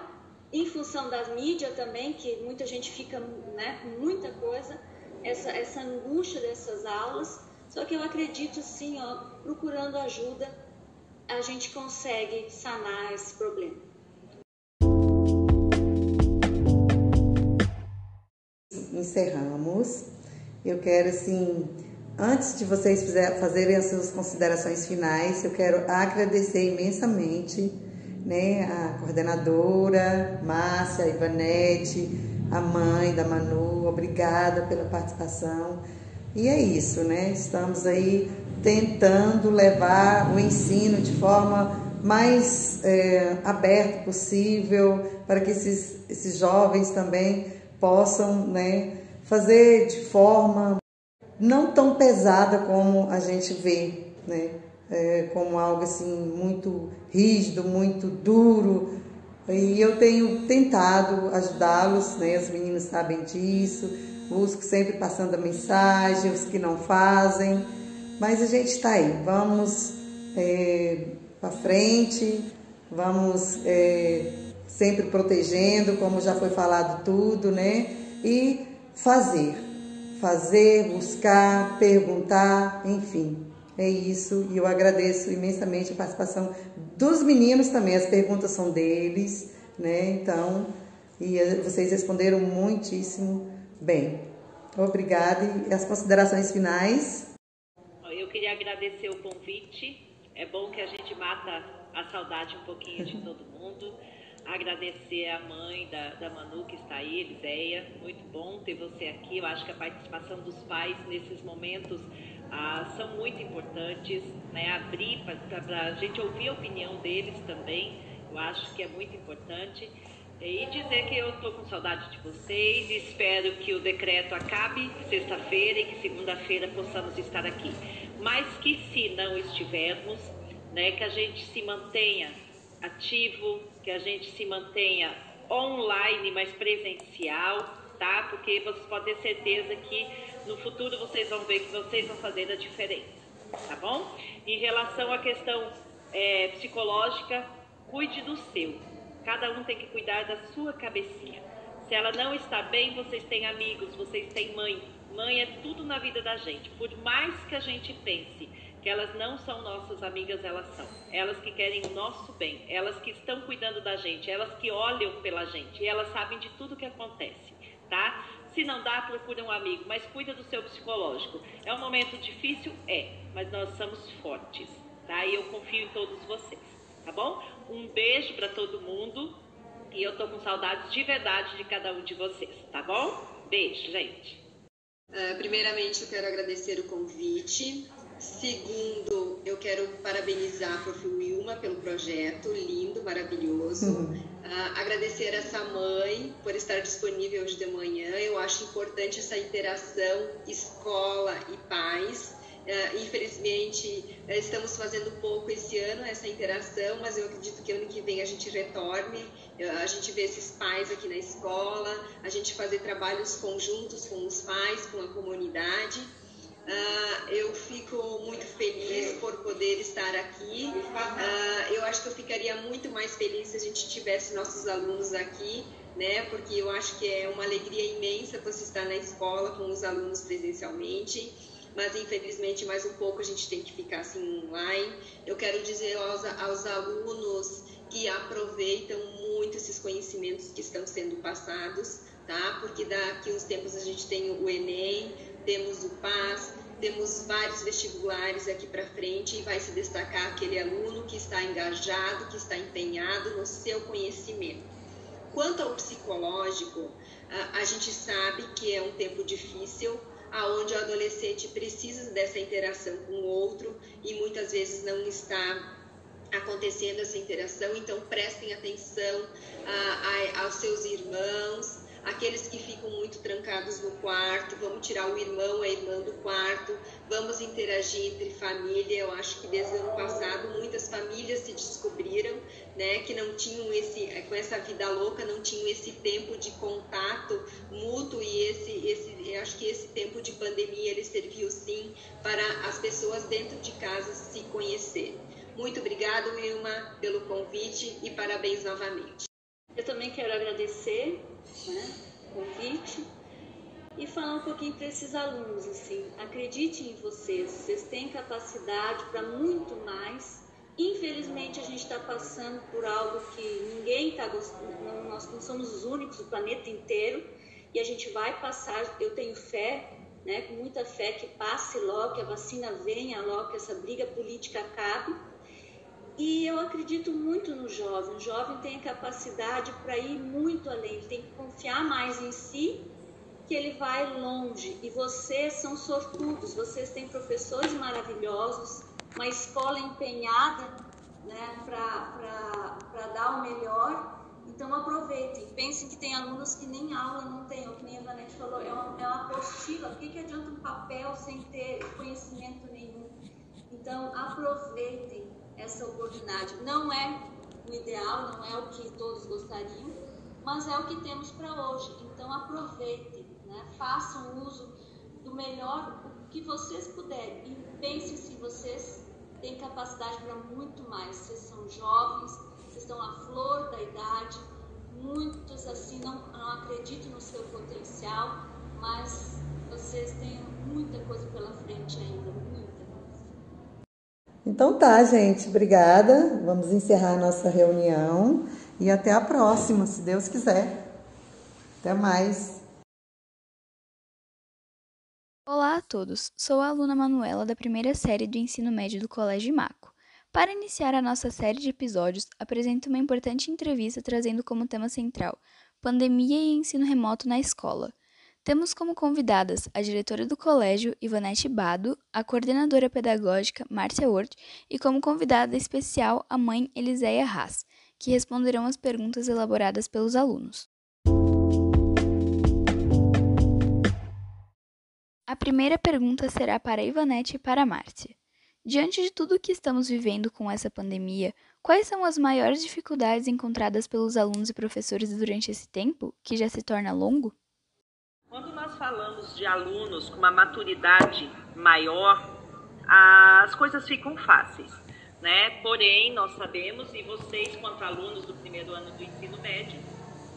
em função das mídias também que muita gente fica né com muita coisa essa essa angústia dessas aulas só que eu acredito sim ó procurando ajuda a gente consegue sanar esse problema encerramos. Eu quero, assim, antes de vocês fazerem as suas considerações finais, eu quero agradecer imensamente né, a coordenadora, Márcia, a Ivanete, a mãe da Manu, obrigada pela participação. E é isso, né? Estamos aí tentando levar o ensino de forma mais é, aberta possível para que esses, esses jovens também possam né, fazer de forma não tão pesada como a gente vê, né, é, como algo assim muito rígido, muito duro. E eu tenho tentado ajudá-los, né, os meninos sabem disso, busco sempre passando a mensagem, os que não fazem, mas a gente está aí, vamos é, para frente, vamos é, sempre protegendo, como já foi falado tudo, né? E fazer, fazer, buscar, perguntar, enfim. É isso, e eu agradeço imensamente a participação dos meninos também, as perguntas são deles, né? Então, e vocês responderam muitíssimo bem. Obrigada. E as considerações finais? Eu queria agradecer o convite. É bom que a gente mata a saudade um pouquinho de todo mundo agradecer a mãe da, da Manu que está aí, Eliséia. Muito bom ter você aqui. Eu acho que a participação dos pais nesses momentos ah, são muito importantes, né? Abrir para a gente ouvir a opinião deles também. Eu acho que é muito importante. E dizer que eu estou com saudade de vocês, espero que o decreto acabe sexta-feira e que segunda-feira possamos estar aqui. mas que se não estivermos, né, que a gente se mantenha ativo, que a gente se mantenha online, mas presencial, tá? Porque vocês podem ter certeza que no futuro vocês vão ver que vocês vão fazer a diferença, tá bom? Em relação à questão é, psicológica, cuide do seu. Cada um tem que cuidar da sua cabecinha. Se ela não está bem, vocês têm amigos, vocês têm mãe. Mãe é tudo na vida da gente. Por mais que a gente pense que elas não são nossas amigas, elas são. Elas que querem o nosso bem, elas que estão cuidando da gente, elas que olham pela gente, e elas sabem de tudo que acontece, tá? Se não dá, procura um amigo, mas cuida do seu psicológico. É um momento difícil? É, mas nós somos fortes, tá? E eu confio em todos vocês, tá bom? Um beijo para todo mundo e eu tô com saudades de verdade de cada um de vocês, tá bom? Beijo, gente. Uh, primeiramente, eu quero agradecer o convite. Segundo, eu quero parabenizar a Prof. Wilma pelo projeto, lindo, maravilhoso. Uhum. Uh, agradecer essa mãe por estar disponível hoje de manhã. Eu acho importante essa interação escola e pais. Uh, infelizmente, uh, estamos fazendo pouco esse ano essa interação, mas eu acredito que ano que vem a gente retorne. a gente vê esses pais aqui na escola, a gente fazer trabalhos conjuntos com os pais, com a comunidade. Uh, eu fico muito feliz por poder estar aqui. Uh, eu acho que eu ficaria muito mais feliz se a gente tivesse nossos alunos aqui, né? Porque eu acho que é uma alegria imensa você estar na escola com os alunos presencialmente. Mas infelizmente mais um pouco a gente tem que ficar assim online. Eu quero dizer aos, aos alunos que aproveitam muito esses conhecimentos que estão sendo passados, tá? Porque daqui uns tempos a gente tem o Enem, temos o PAS, temos vários vestibulares aqui para frente e vai se destacar aquele aluno que está engajado, que está empenhado no seu conhecimento. Quanto ao psicológico, a gente sabe que é um tempo difícil, aonde o adolescente precisa dessa interação com o outro e muitas vezes não está acontecendo essa interação, então prestem atenção a, a, aos seus irmãos, aqueles que ficam muito trancados no quarto, vamos tirar o irmão, a irmã do quarto, vamos interagir entre família. Eu acho que desde o ano passado muitas famílias se descobriram, né, que não tinham esse, com essa vida louca, não tinham esse tempo de contato mútuo e esse, esse, eu acho que esse tempo de pandemia ele serviu sim para as pessoas dentro de casa se conhecerem. Muito obrigado, Wilma, pelo convite e parabéns novamente. Eu também quero agradecer né, convite e falar um pouquinho para esses alunos assim, acredite em vocês, vocês têm capacidade para muito mais. Infelizmente a gente está passando por algo que ninguém está gostando, nós não somos os únicos, o planeta inteiro, e a gente vai passar. Eu tenho fé, né, com muita fé que passe logo, que a vacina venha logo, que essa briga política acabe e eu acredito muito no jovem. O jovem tem a capacidade para ir muito além, ele tem que confiar mais em si, que ele vai longe. E vocês são sortudos, vocês têm professores maravilhosos, uma escola empenhada né, para dar o melhor. Então aproveitem, pensem que tem alunos que nem aula não tem, o que nem a Vanessa falou, é uma, é uma apostila, por que, que adianta um papel sem ter conhecimento nenhum? Então aproveitem, essa oportunidade. Não é o ideal, não é o que todos gostariam, mas é o que temos para hoje. Então aproveitem, né? façam uso do melhor que vocês puderem e pensem se vocês têm capacidade para muito mais. Vocês são jovens, vocês estão à flor da idade, muitos assim não, não acreditam no seu potencial, mas vocês têm muita coisa pela frente ainda, então tá, gente, obrigada. Vamos encerrar a nossa reunião e até a próxima, se Deus quiser. Até mais. Olá a todos, sou a aluna Manuela da primeira série do ensino médio do Colégio Maco. Para iniciar a nossa série de episódios, apresento uma importante entrevista trazendo como tema central pandemia e ensino remoto na escola. Temos como convidadas a diretora do colégio, Ivanete Bado, a coordenadora pedagógica, Márcia Wort, e como convidada especial, a mãe Eliséia Haas, que responderão as perguntas elaboradas pelos alunos. A primeira pergunta será para Ivanete e para Márcia. Diante de tudo o que estamos vivendo com essa pandemia, quais são as maiores dificuldades encontradas pelos alunos e professores durante esse tempo, que já se torna longo? Quando nós falamos de alunos com uma maturidade maior, as coisas ficam fáceis, né? Porém, nós sabemos, e vocês, quanto alunos do primeiro ano do ensino médio,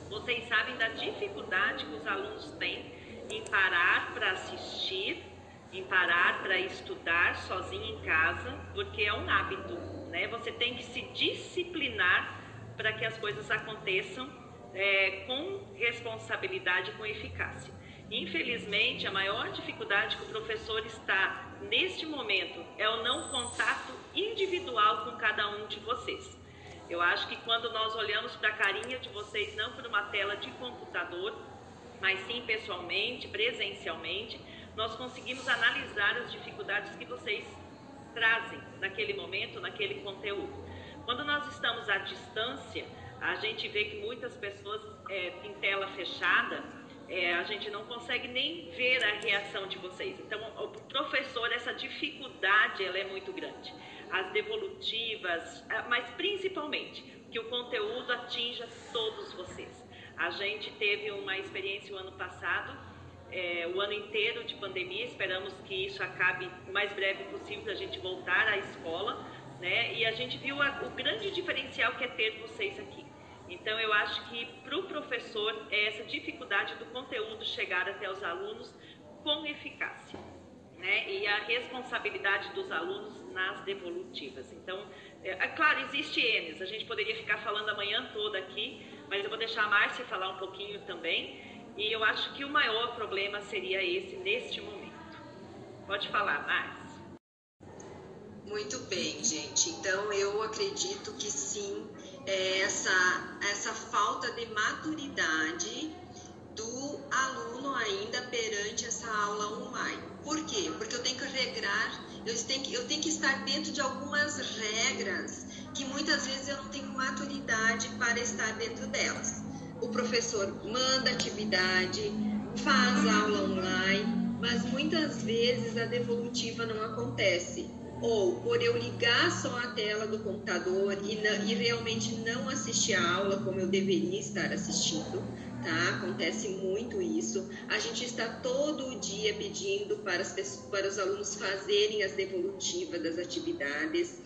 vocês sabem da dificuldade que os alunos têm em parar para assistir em parar para estudar sozinho em casa, porque é um hábito, né? Você tem que se disciplinar para que as coisas aconteçam é, com responsabilidade e com eficácia. Infelizmente, a maior dificuldade que o professor está neste momento é o não contato individual com cada um de vocês. Eu acho que quando nós olhamos para a carinha de vocês, não por uma tela de computador, mas sim pessoalmente, presencialmente, nós conseguimos analisar as dificuldades que vocês trazem naquele momento, naquele conteúdo. Quando nós estamos à distância, a gente vê que muitas pessoas é, em tela fechada, é, a gente não consegue nem ver a reação de vocês. Então, o professor, essa dificuldade, ela é muito grande. As devolutivas, mas principalmente que o conteúdo atinja todos vocês. A gente teve uma experiência o ano passado é, o ano inteiro de pandemia. Esperamos que isso acabe o mais breve possível a gente voltar à escola, né? E a gente viu a, o grande diferencial que é ter vocês aqui. Então, eu acho que para o professor é essa dificuldade do conteúdo chegar até os alunos com eficácia, né? E a responsabilidade dos alunos nas devolutivas. Então, é, é claro, existe Enes, a gente poderia ficar falando a manhã toda aqui, mas eu vou deixar a Márcia falar um pouquinho também. E eu acho que o maior problema seria esse neste momento. Pode falar, Márcia. Muito bem, gente. Então eu acredito que sim, essa, essa falta de maturidade do aluno ainda perante essa aula online. Por quê? Porque eu tenho que regrar, eu tenho que, eu tenho que estar dentro de algumas regras que muitas vezes eu não tenho maturidade para estar dentro delas o professor manda atividade, faz aula online, mas muitas vezes a devolutiva não acontece. Ou por eu ligar só a tela do computador e, e realmente não assistir a aula como eu deveria estar assistindo, tá? Acontece muito isso. A gente está todo dia pedindo para, as pessoas, para os alunos fazerem as devolutivas das atividades.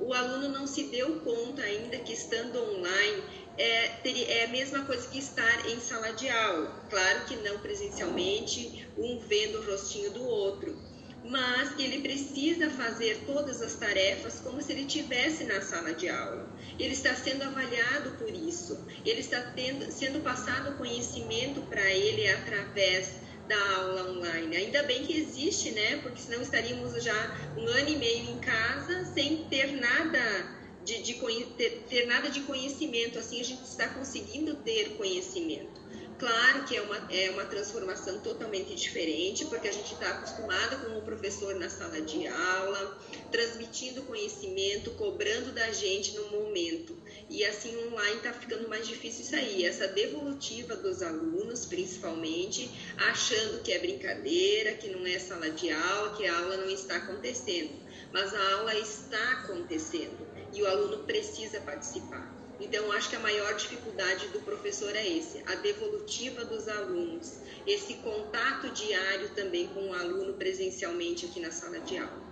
O aluno não se deu conta ainda que estando online é, é a mesma coisa que estar em sala de aula. Claro que não presencialmente, um vendo o rostinho do outro, mas que ele precisa fazer todas as tarefas como se ele estivesse na sala de aula. Ele está sendo avaliado por isso, ele está tendo, sendo passado conhecimento para ele através da aula online. Ainda bem que existe, né? Porque senão estaríamos já um ano e meio em casa sem ter nada de, de ter, ter nada de conhecimento, assim a gente está conseguindo ter conhecimento. Claro que é uma, é uma transformação totalmente diferente, porque a gente está acostumado com o professor na sala de aula, transmitindo conhecimento, cobrando da gente no momento. E assim, online está ficando mais difícil isso aí, essa devolutiva dos alunos, principalmente, achando que é brincadeira, que não é sala de aula, que a aula não está acontecendo. Mas a aula está acontecendo e o aluno precisa participar. Então, acho que a maior dificuldade do professor é esse, a devolutiva dos alunos, esse contato diário também com o aluno presencialmente aqui na sala de aula.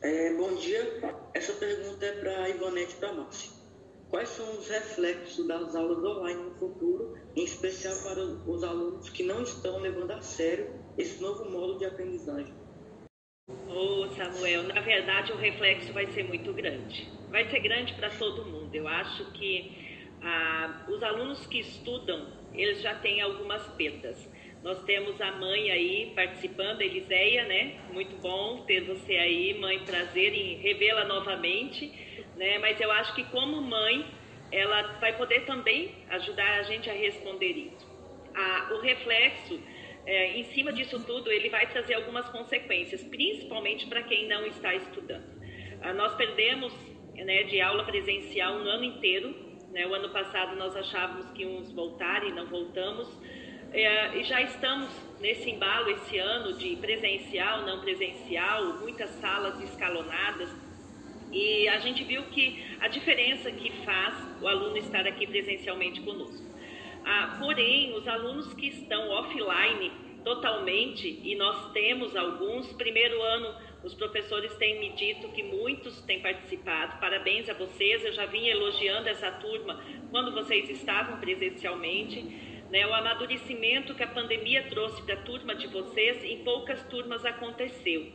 É, bom dia. Essa pergunta é para a Ivonete Márcia. Quais são os reflexos das aulas online no futuro, em especial para os alunos que não estão levando a sério esse novo modo de aprendizagem? Ô, oh, Samuel, na verdade o reflexo vai ser muito grande. Vai ser grande para todo mundo. Eu acho que ah, os alunos que estudam, eles já têm algumas perdas. Nós temos a mãe aí participando, Eliséia, né? Muito bom ter você aí, mãe, prazer em revê-la novamente, né? Mas eu acho que como mãe, ela vai poder também ajudar a gente a responder isso. Ah, o reflexo é, em cima disso tudo, ele vai trazer algumas consequências, principalmente para quem não está estudando. Ah, nós perdemos né, de aula presencial um ano inteiro, Né? O ano passado nós achávamos que íamos voltar e não voltamos. É, e já estamos nesse embalo esse ano de presencial, não presencial, muitas salas escalonadas. E a gente viu que a diferença que faz o aluno estar aqui presencialmente conosco. Ah, porém, os alunos que estão offline totalmente, e nós temos alguns, primeiro ano os professores têm me dito que muitos têm participado. Parabéns a vocês. Eu já vim elogiando essa turma quando vocês estavam presencialmente. Né? O amadurecimento que a pandemia trouxe para a turma de vocês, em poucas turmas aconteceu.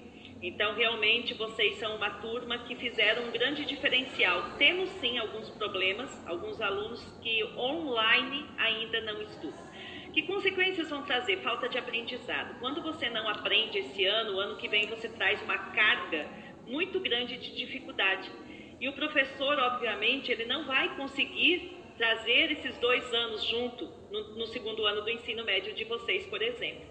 Então, realmente, vocês são uma turma que fizeram um grande diferencial. Temos sim alguns problemas, alguns alunos que online ainda não estudam. Que consequências vão trazer? Falta de aprendizado. Quando você não aprende esse ano, o ano que vem você traz uma carga muito grande de dificuldade. E o professor, obviamente, ele não vai conseguir trazer esses dois anos junto no, no segundo ano do ensino médio de vocês, por exemplo.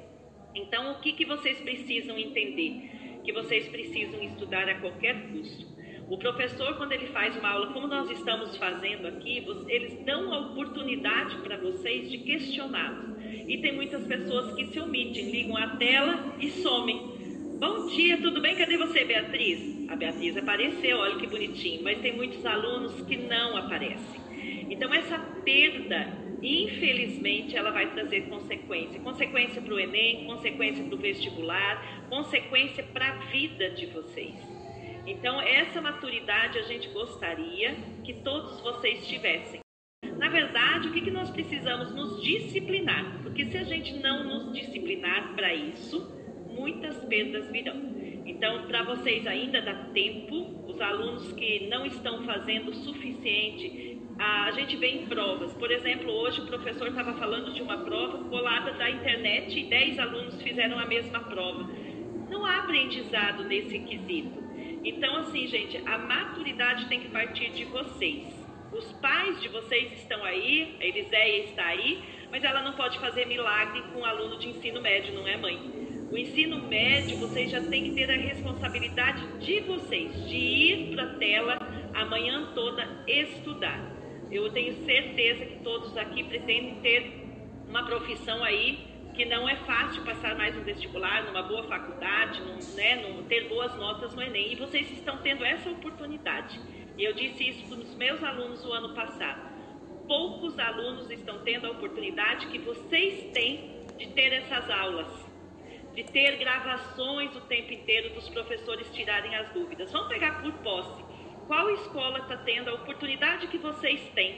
Então, o que, que vocês precisam entender? Que vocês precisam estudar a qualquer custo. O professor, quando ele faz uma aula, como nós estamos fazendo aqui, eles dão a oportunidade para vocês de questionar. E tem muitas pessoas que se omitem, ligam a tela e somem. Bom dia, tudo bem? Cadê você, Beatriz? A Beatriz apareceu, olha que bonitinho, mas tem muitos alunos que não aparecem. Então, essa perda, infelizmente, ela vai trazer consequência. Consequência para o Enem, consequência para o vestibular, consequência para a vida de vocês. Então, essa maturidade a gente gostaria que todos vocês tivessem. Na verdade, o que, que nós precisamos? Nos disciplinar, porque se a gente não nos disciplinar para isso, muitas perdas virão. Então, para vocês ainda dá tempo, os alunos que não estão fazendo o suficiente, a gente vê em provas. Por exemplo, hoje o professor estava falando de uma prova colada da internet e 10 alunos fizeram a mesma prova. Não há aprendizado nesse quesito. Então, assim, gente, a maturidade tem que partir de vocês. Os pais de vocês estão aí, a Eliséia está aí, mas ela não pode fazer milagre com um aluno de ensino médio, não é, mãe? O ensino médio, vocês já têm que ter a responsabilidade de vocês, de ir para a tela a manhã toda estudar. Eu tenho certeza que todos aqui pretendem ter uma profissão aí que não é fácil passar mais um vestibular numa boa faculdade, num, né, num, ter boas notas no Enem. E vocês estão tendo essa oportunidade. E eu disse isso para os meus alunos o ano passado. Poucos alunos estão tendo a oportunidade que vocês têm de ter essas aulas, de ter gravações o tempo inteiro dos professores tirarem as dúvidas. Vamos pegar por posse. Qual escola está tendo a oportunidade que vocês têm?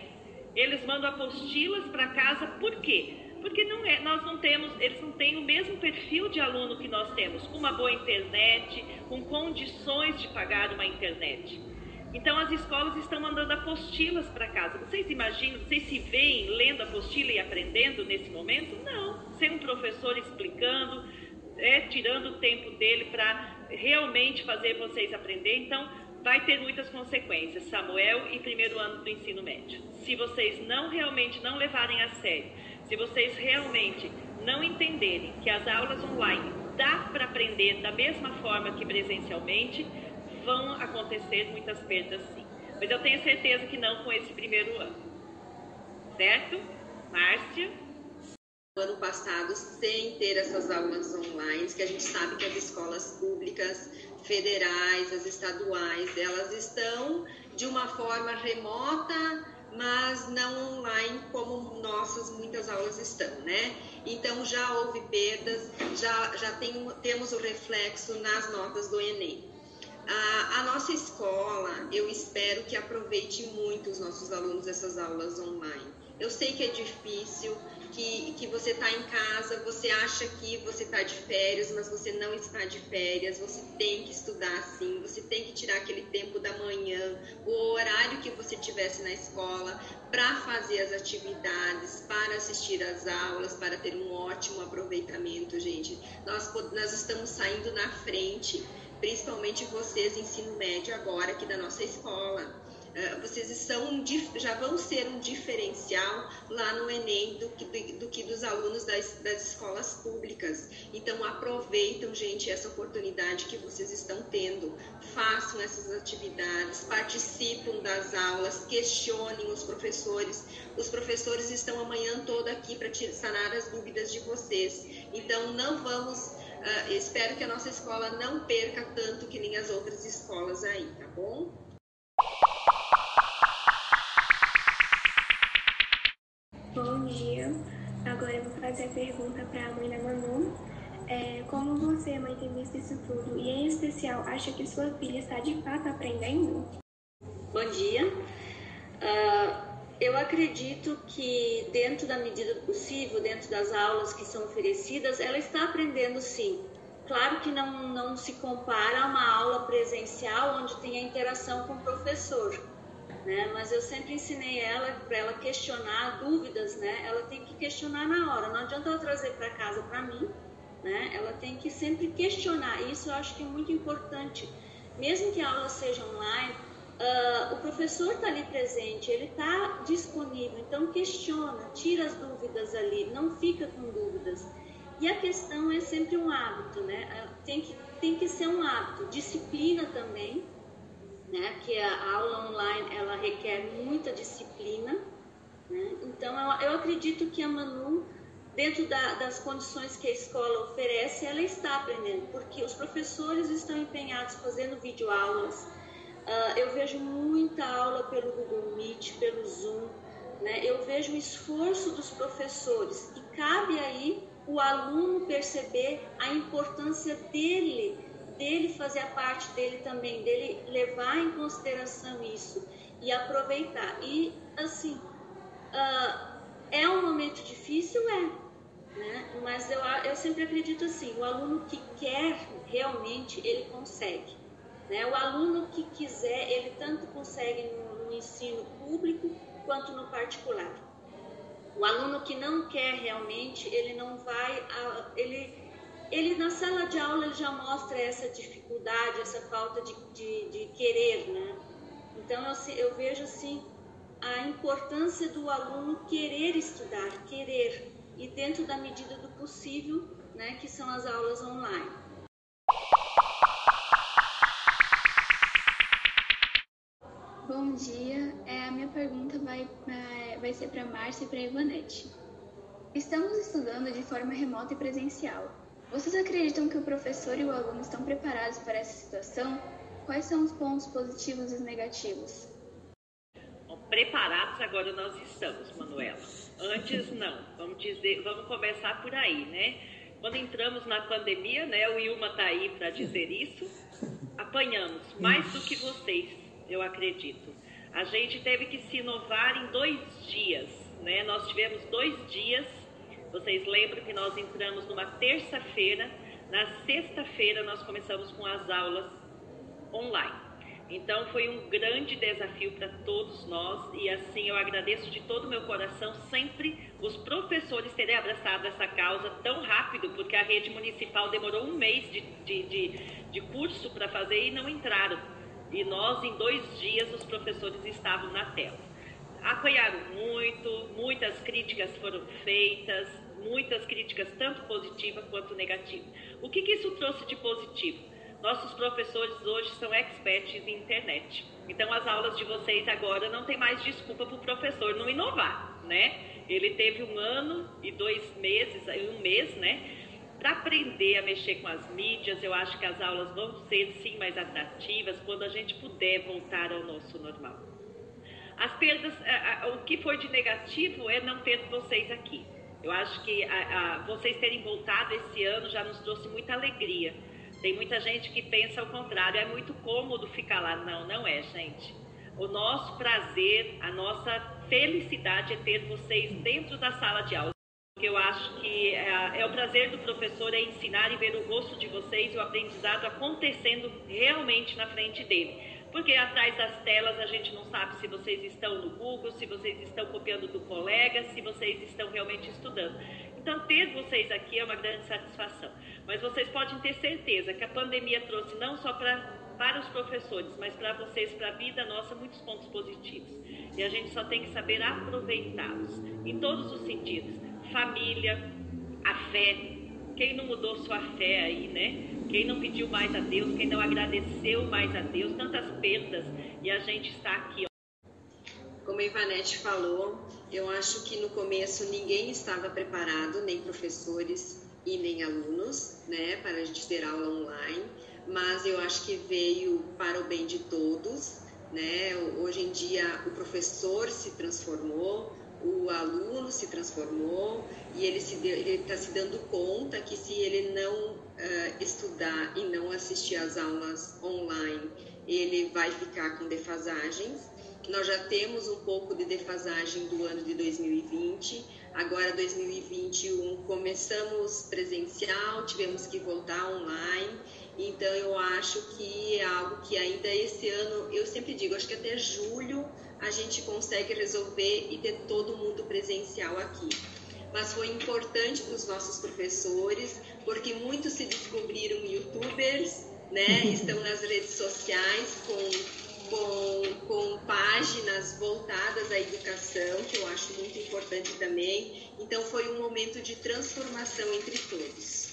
Eles mandam apostilas para casa, por quê? Porque não é, nós não temos, eles não têm o mesmo perfil de aluno que nós temos, com uma boa internet, com condições de pagar uma internet. Então as escolas estão mandando apostilas para casa. Vocês imaginam, vocês se veem lendo apostila e aprendendo nesse momento? Não. Sem um professor explicando, é, tirando o tempo dele para realmente fazer vocês aprender. Então vai ter muitas consequências, Samuel e primeiro ano do ensino médio. Se vocês não realmente não levarem a sério, se vocês realmente não entenderem que as aulas online dá para aprender da mesma forma que presencialmente, vão acontecer muitas perdas sim. Mas eu tenho certeza que não com esse primeiro ano. Certo? Márcia? ano passado sem ter essas aulas online, que a gente sabe que as escolas públicas, federais, as estaduais, elas estão de uma forma remota, mas não online como nossas muitas aulas estão, né? Então já houve perdas, já, já tem, temos o reflexo nas notas do Enem. A, a, nossa escola, eu espero que aproveite muito os nossos alunos essas aulas online. Eu sei que é difícil, que, que você está em casa, você acha que você está de férias, mas você não está de férias, você tem que estudar sim, você tem que tirar aquele tempo da manhã, o horário que você tivesse na escola, para fazer as atividades, para assistir às aulas, para ter um ótimo aproveitamento, gente. Nós, nós estamos saindo na frente principalmente vocês, ensino médio agora aqui da nossa escola. Vocês são já vão ser um diferencial lá no Enem do que, do, do que dos alunos das, das, escolas públicas. Então aproveitam, gente, essa oportunidade que vocês estão tendo. Façam essas atividades, participam das aulas, questionem os professores. Os professores estão amanhã toda aqui para sanar as dúvidas de vocês. Então não vamos. Uh, espero que a nossa escola não perca tanto que nem as outras escolas aí, tá bom? Bom dia. Agora eu vou fazer a pergunta para a mãe da Manu. É, como você, mãe, tem visto isso tudo e, em especial, acha que sua filha está de fato aprendendo? Bom dia. Uh, eu acredito que, dentro da medida do possível, dentro das aulas que são oferecidas, ela está aprendendo sim. Claro que não, não se compara a uma aula presencial onde tem a interação com o professor né? Mas eu sempre ensinei ela para ela questionar dúvidas, né? Ela tem que questionar na hora. Não adianta ela trazer para casa para mim, né? Ela tem que sempre questionar. Isso eu acho que é muito importante. Mesmo que a aula seja online, uh, o professor está ali presente, ele está disponível. Então questiona, tira as dúvidas ali, não fica com dúvidas. E a questão é sempre um hábito, né? Tem que, tem que ser um hábito. Disciplina também, né? Que a aula online ela requer muita disciplina, né? Então eu, eu, acredito que a Manu dentro da, das condições que a escola oferece, ela está aprendendo, porque os professores estão empenhados fazendo videoaulas. Uh, eu vejo muita aula pelo Google Meet, pelo Zoom, né? Eu vejo o esforço dos professores e cabe aí o aluno perceber a importância dele dele fazer a parte dele também, dele levar em consideração isso e aproveitar. E assim, uh, é um momento difícil, é, né? mas eu, eu sempre acredito assim, o aluno que quer realmente, ele consegue. Né? O aluno que quiser, ele tanto consegue no, no ensino público quanto no particular. O aluno que não quer realmente, ele não vai, ele ele na sala de aula já mostra essa dificuldade, essa falta de, de, de querer, né? Então eu, eu vejo assim a importância do aluno querer estudar, querer e dentro da medida do possível, né, que são as aulas online. Bom dia, é, a minha pergunta vai, vai ser para Márcia e para Ivanete. Estamos estudando de forma remota e presencial. Vocês acreditam que o professor e o aluno estão preparados para essa situação? Quais são os pontos positivos e negativos? Bom, preparados agora nós estamos, Manuela. Antes não. Vamos dizer, vamos começar por aí, né? Quando entramos na pandemia, né? O Ilma está aí para dizer isso. Apanhamos mais do que vocês, eu acredito. A gente teve que se inovar em dois dias, né? Nós tivemos dois dias vocês lembram que nós entramos numa terça-feira, na sexta-feira nós começamos com as aulas online. Então foi um grande desafio para todos nós e assim eu agradeço de todo o meu coração sempre os professores terem abraçado essa causa tão rápido, porque a rede municipal demorou um mês de, de, de, de curso para fazer e não entraram. E nós, em dois dias, os professores estavam na tela apanharam muito, muitas críticas foram feitas, muitas críticas, tanto positivas quanto negativas. O que, que isso trouxe de positivo? Nossos professores hoje são experts em internet. Então, as aulas de vocês agora não tem mais desculpa para o professor não inovar, né? Ele teve um ano e dois meses, um mês, né? Para aprender a mexer com as mídias, eu acho que as aulas vão ser sim mais atrativas quando a gente puder voltar ao nosso normal. As perdas, o que foi de negativo é não ter vocês aqui. Eu acho que a, vocês terem voltado esse ano já nos trouxe muita alegria. Tem muita gente que pensa ao contrário, é muito cômodo ficar lá. Não, não é, gente. O nosso prazer, a nossa felicidade é ter vocês dentro da sala de aula. Eu acho que é, é, o prazer do professor é ensinar e ver o rosto de vocês e o aprendizado acontecendo realmente na frente dele porque atrás das telas a gente não sabe se vocês estão no Google, se vocês estão copiando do colega, se vocês estão realmente estudando. Então, ter vocês aqui é uma grande satisfação. Mas vocês podem ter certeza que a pandemia trouxe não só para para os professores, mas para vocês, para a vida nossa, muitos pontos positivos. E a gente só tem que saber aproveitá-los em todos os sentidos: família, a fé. Quem não mudou sua fé aí, né? Quem não pediu mais a Deus, quem não agradeceu mais a Deus, tantas perdas, e a gente está aqui. Como a Ivanete falou, eu acho que no começo ninguém estava preparado, nem professores e nem alunos, né, para a gente ter aula online, mas eu acho que veio para o bem de todos, né? Hoje em dia o professor se transformou, o aluno se transformou e ele está se dando conta que se ele não uh, estudar e não assistir às aulas online, ele vai ficar com defasagens. Nós já temos um pouco de defasagem do ano de 2020, agora 2021 começamos presencial, tivemos que voltar online, então eu acho que é algo que ainda esse ano, eu sempre digo, acho que até julho a gente consegue resolver e ter todo mundo presencial aqui. Mas foi importante para os nossos professores, porque muitos se descobriram youtubers, né? Estão nas redes sociais com, com, com páginas voltadas à educação, que eu acho muito importante também. Então foi um momento de transformação entre todos.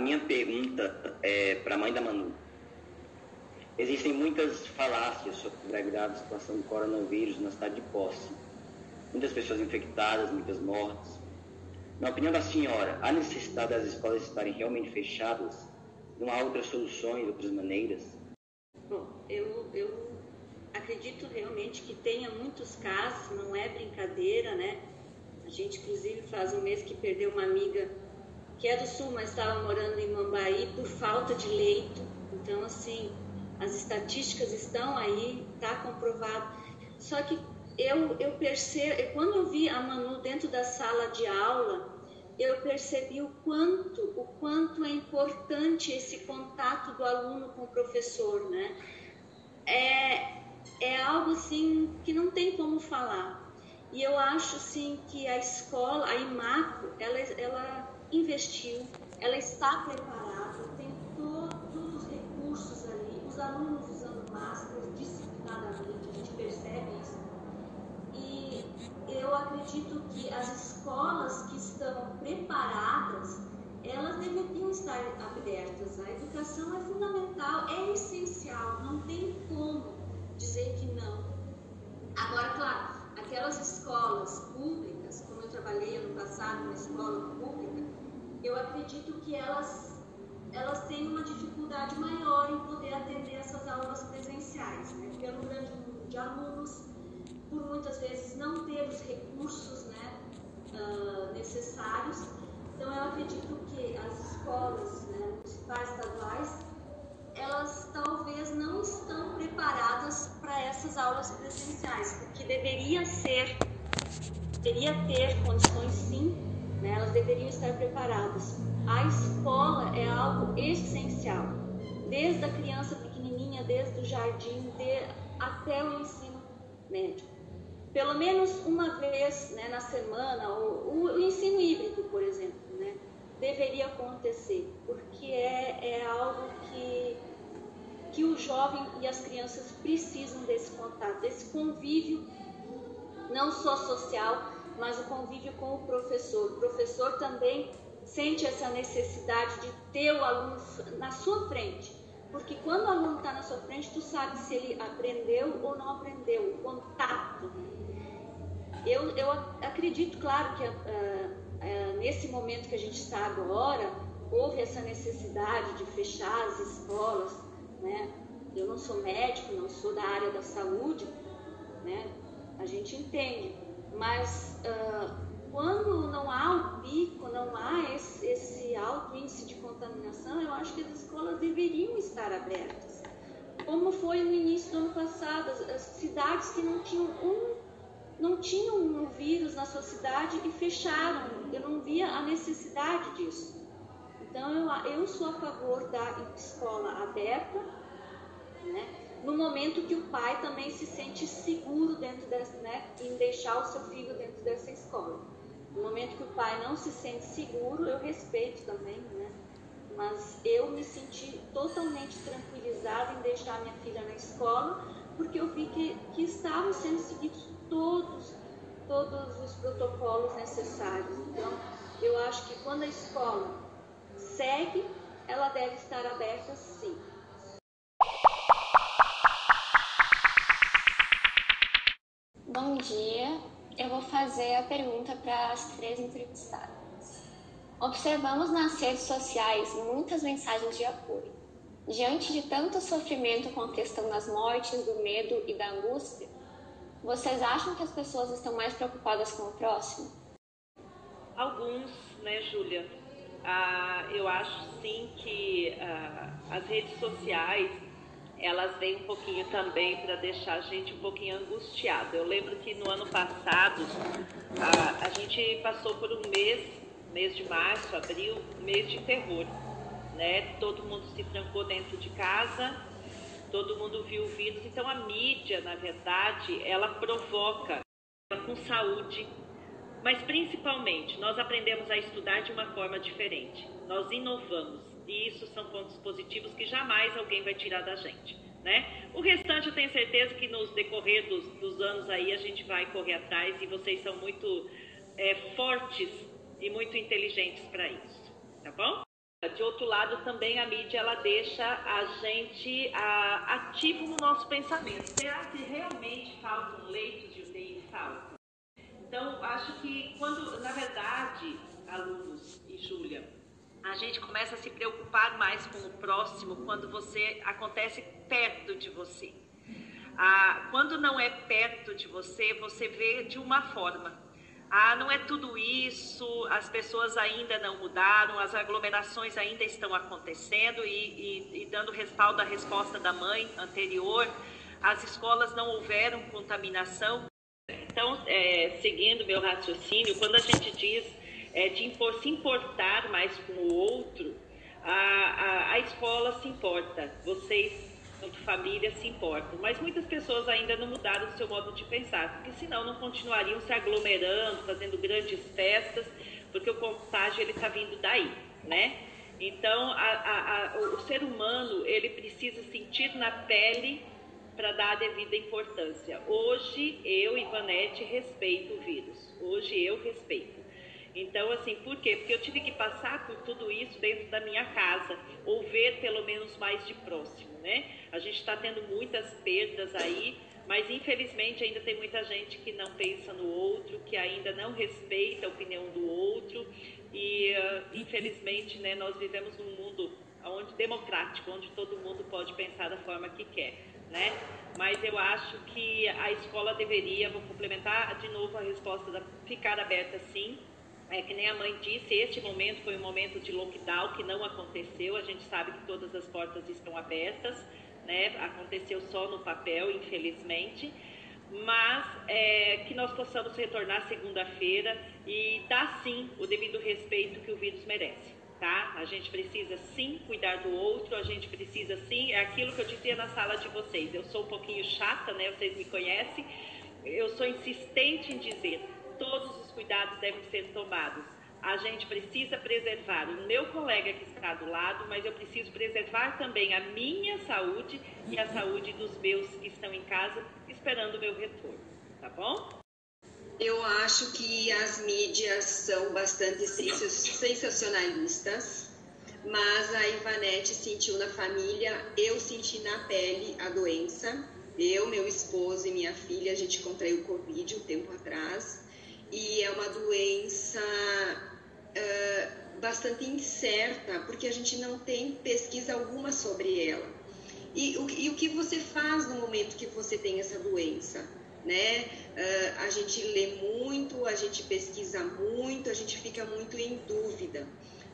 A minha pergunta é para a mãe da Manu. Existem muitas falácias sobre a gravidade situação do coronavírus na cidade de Posse. Muitas pessoas infectadas, muitas mortes. Na opinião da senhora, há necessidade das escolas estarem realmente fechadas? Não há outras soluções, outras maneiras? Bom, eu, eu acredito realmente que tenha muitos casos, não é brincadeira, né? A gente, inclusive, faz um mês que perdeu uma amiga que é do sul, mas estava morando em Mambaí por falta de leito. Então, assim, as estatísticas estão aí, está comprovado. Só que eu, eu percebo, quando eu vi a Manu dentro da sala de aula, eu percebi o quanto, o quanto é importante esse contato do aluno com o professor, né? É, é algo assim que não tem como falar. E eu acho sim que a escola, a IMACO, ela, ela investiu, ela está preparada, tem todos os recursos ali, os alunos usando máscaras disciplinadamente, a gente percebe isso. E eu acredito que as escolas que estão preparadas, elas deveriam estar abertas. A educação é fundamental, é essencial, não tem como dizer que não. Agora, claro, aquelas escolas públicas, como eu trabalhei ano passado numa escola pública, eu acredito que elas, elas têm uma dificuldade maior em poder atender essas aulas presenciais, né? pelo grande número de alunos, por muitas vezes não ter os recursos né, uh, necessários. Então, eu acredito que as escolas né, municipais, estaduais, elas talvez não estão preparadas para essas aulas presenciais, porque deveria ser, deveria ter condições sim né? elas deveriam estar preparadas. A escola é algo essencial, desde a criança pequenininha, desde o jardim de, até o ensino médio. Pelo menos uma vez né, na semana, o, o, ensino híbrido, por exemplo, né, deveria acontecer, porque é, é algo que, que o jovem e as crianças precisam desse contato, desse convívio, não só social, mas o convívio com o professor. O professor também sente essa necessidade de ter o aluno na sua frente, porque quando o aluno está na sua frente, tu sabe se ele aprendeu ou não aprendeu, o contato. Eu, eu acredito, claro, que uh, uh, nesse momento que a gente está agora, houve essa necessidade de fechar as escolas, né? Eu não sou médico, não sou da área da saúde, né? A gente entende, mas uh, quando não há o pico, não há esse, esse alto índice de contaminação, eu acho que as escolas deveriam estar abertas. Como foi no início do ano passado, as, as cidades que não tinham um não tinham um vírus na sua cidade e fecharam. Eu não via a necessidade disso. Então eu, eu sou a favor da escola aberta, né? No momento que o pai também se sente seguro dentro dessa, né, em deixar o seu filho dentro dessa escola. No momento que o pai não se sente seguro, eu respeito também, né? Mas eu me senti totalmente tranquilizada em deixar minha filha na escola, porque eu vi que, que estavam sendo seguidos todos, todos os protocolos necessários. Então, eu acho que quando a escola segue, ela deve estar aberta sim. Bom dia, eu vou fazer a pergunta para as três entrevistadas. Observamos nas redes sociais muitas mensagens de apoio. Diante de tanto sofrimento com a questão das mortes, do medo e da angústia, vocês acham que as pessoas estão mais preocupadas com o próximo? Alguns, né, Júlia? Ah, eu acho sim que ah, as redes sociais elas vêm um pouquinho também para deixar a gente um pouquinho angustiado. Eu lembro que no ano passado a, a gente passou por um mês, mês de março, abril, mês de terror. Né? Todo mundo se trancou dentro de casa, todo mundo viu o vírus. Então a mídia, na verdade, ela provoca com saúde, mas principalmente nós aprendemos a estudar de uma forma diferente. Nós inovamos. E isso são pontos positivos que jamais alguém vai tirar da gente. Né? O restante eu tenho certeza que nos decorrer dos, dos anos aí a gente vai correr atrás e vocês são muito é, fortes e muito inteligentes para isso, tá bom? De outro lado, também a mídia ela deixa a gente a, ativo no nosso pensamento. Será que realmente faltam leitos de UTI? Faltam. Então, acho que quando, na verdade, alunos e Júlia, a gente começa a se preocupar mais com o próximo quando você acontece perto de você. Ah, quando não é perto de você, você vê de uma forma. Ah, não é tudo isso, as pessoas ainda não mudaram, as aglomerações ainda estão acontecendo e, e, e dando respaldo à resposta da mãe anterior, as escolas não houveram contaminação. Então, é, seguindo meu raciocínio, quando a gente diz é, de impor, se importar mais com o outro, a, a, a escola se importa, vocês, enquanto família, se importam. Mas muitas pessoas ainda não mudaram o seu modo de pensar, porque senão não continuariam se aglomerando, fazendo grandes festas, porque o contágio ele está vindo daí, né? Então, a, o ser humano ele precisa sentir na pele para dar a devida importância. Hoje eu, Ivanete, respeito o vírus. Hoje eu respeito. Então, assim, por quê? Porque eu tive que passar por tudo isso dentro da minha casa, ou ver pelo menos mais de próximo, né? A gente está tendo muitas perdas aí, mas infelizmente ainda tem muita gente que não pensa no outro, que ainda não respeita a opinião do outro, e uh, infelizmente, né, nós vivemos num mundo onde democrático, onde todo mundo pode pensar da forma que quer, né? Mas eu acho que a escola deveria, vou complementar de novo a resposta da ficar aberta sim, é, que nem a mãe disse, este momento foi um momento de lockdown que não aconteceu. A gente sabe que todas as portas estão abertas, né? Aconteceu só no papel, infelizmente. Mas é, que nós possamos retornar segunda-feira e dar sim o devido respeito que o vírus merece. Tá? A gente precisa sim cuidar do outro, a gente precisa sim, é aquilo que eu dizia na sala de vocês. Eu sou um pouquinho chata, né? Vocês me conhecem. Eu sou insistente em dizer, todos os cuidados devem ser tomados. A gente precisa preservar o meu colega que está do lado, mas eu preciso preservar também a minha saúde e a saúde dos meus que estão em casa esperando o meu retorno. Tá bom? Eu acho que as mídias são bastante sensacionalistas, mas a Ivanete sentiu na família, eu senti na pele a doença. Eu, meu esposo e minha filha, a gente contraiu Covid um tempo atrás uma doença uh, bastante incerta, porque a gente não tem pesquisa alguma sobre ela. E o, e o que você faz no momento que você tem essa doença? Né? Uh, a gente lê muito, a gente pesquisa muito, a gente fica muito em dúvida.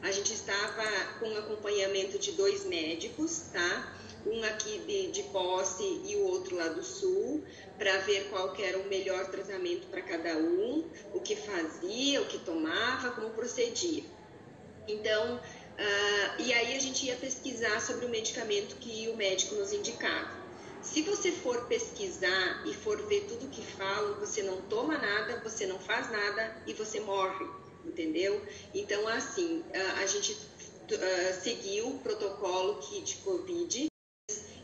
A gente estava com acompanhamento de dois médicos, tá? Um aqui de, de Posse e o outro lá do Sul, para ver qual era o melhor tratamento para cada um, o que fazia, o que tomava, como procedia. Então, uh, e aí a gente ia pesquisar sobre o medicamento que o médico nos indicava. Se você for pesquisar e for ver tudo que falam, você não toma nada, você não faz nada e você morre, entendeu? Então, assim, a gente uh, seguiu o protocolo kit Covid,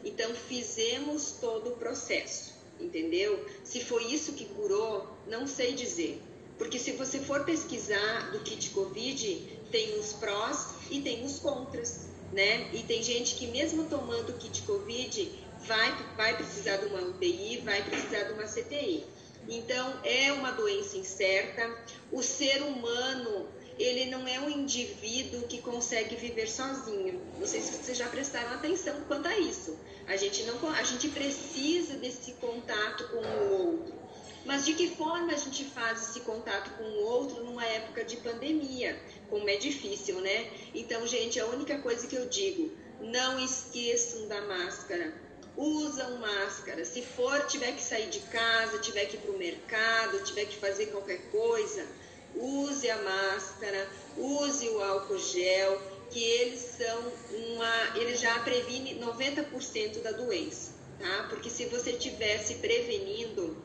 então fizemos todo o processo, entendeu? Se foi isso que curou, não sei dizer. Porque se você for pesquisar do kit Covid, tem os prós e tem os contras, né? E tem gente que mesmo tomando o kit Covid vai, vai precisar de uma UTI, vai precisar de uma CTI. Então, é uma doença incerta. O ser humano, ele não é um indivíduo que consegue viver sozinho. Não sei se vocês já prestaram atenção quanto a isso. A gente, não, a gente precisa desse contato com o outro. Mas de que forma a gente faz esse contato com o outro numa época de pandemia? Como é difícil, né? Então, gente, a única coisa que eu digo, não esqueçam da máscara. Usam máscara. Se for, tiver que sair de casa, tiver que ir para o mercado, tiver que fazer qualquer coisa, use a máscara, use o álcool gel, que eles são uma. Eles já previnem 90% da doença, tá? Porque se você tivesse prevenindo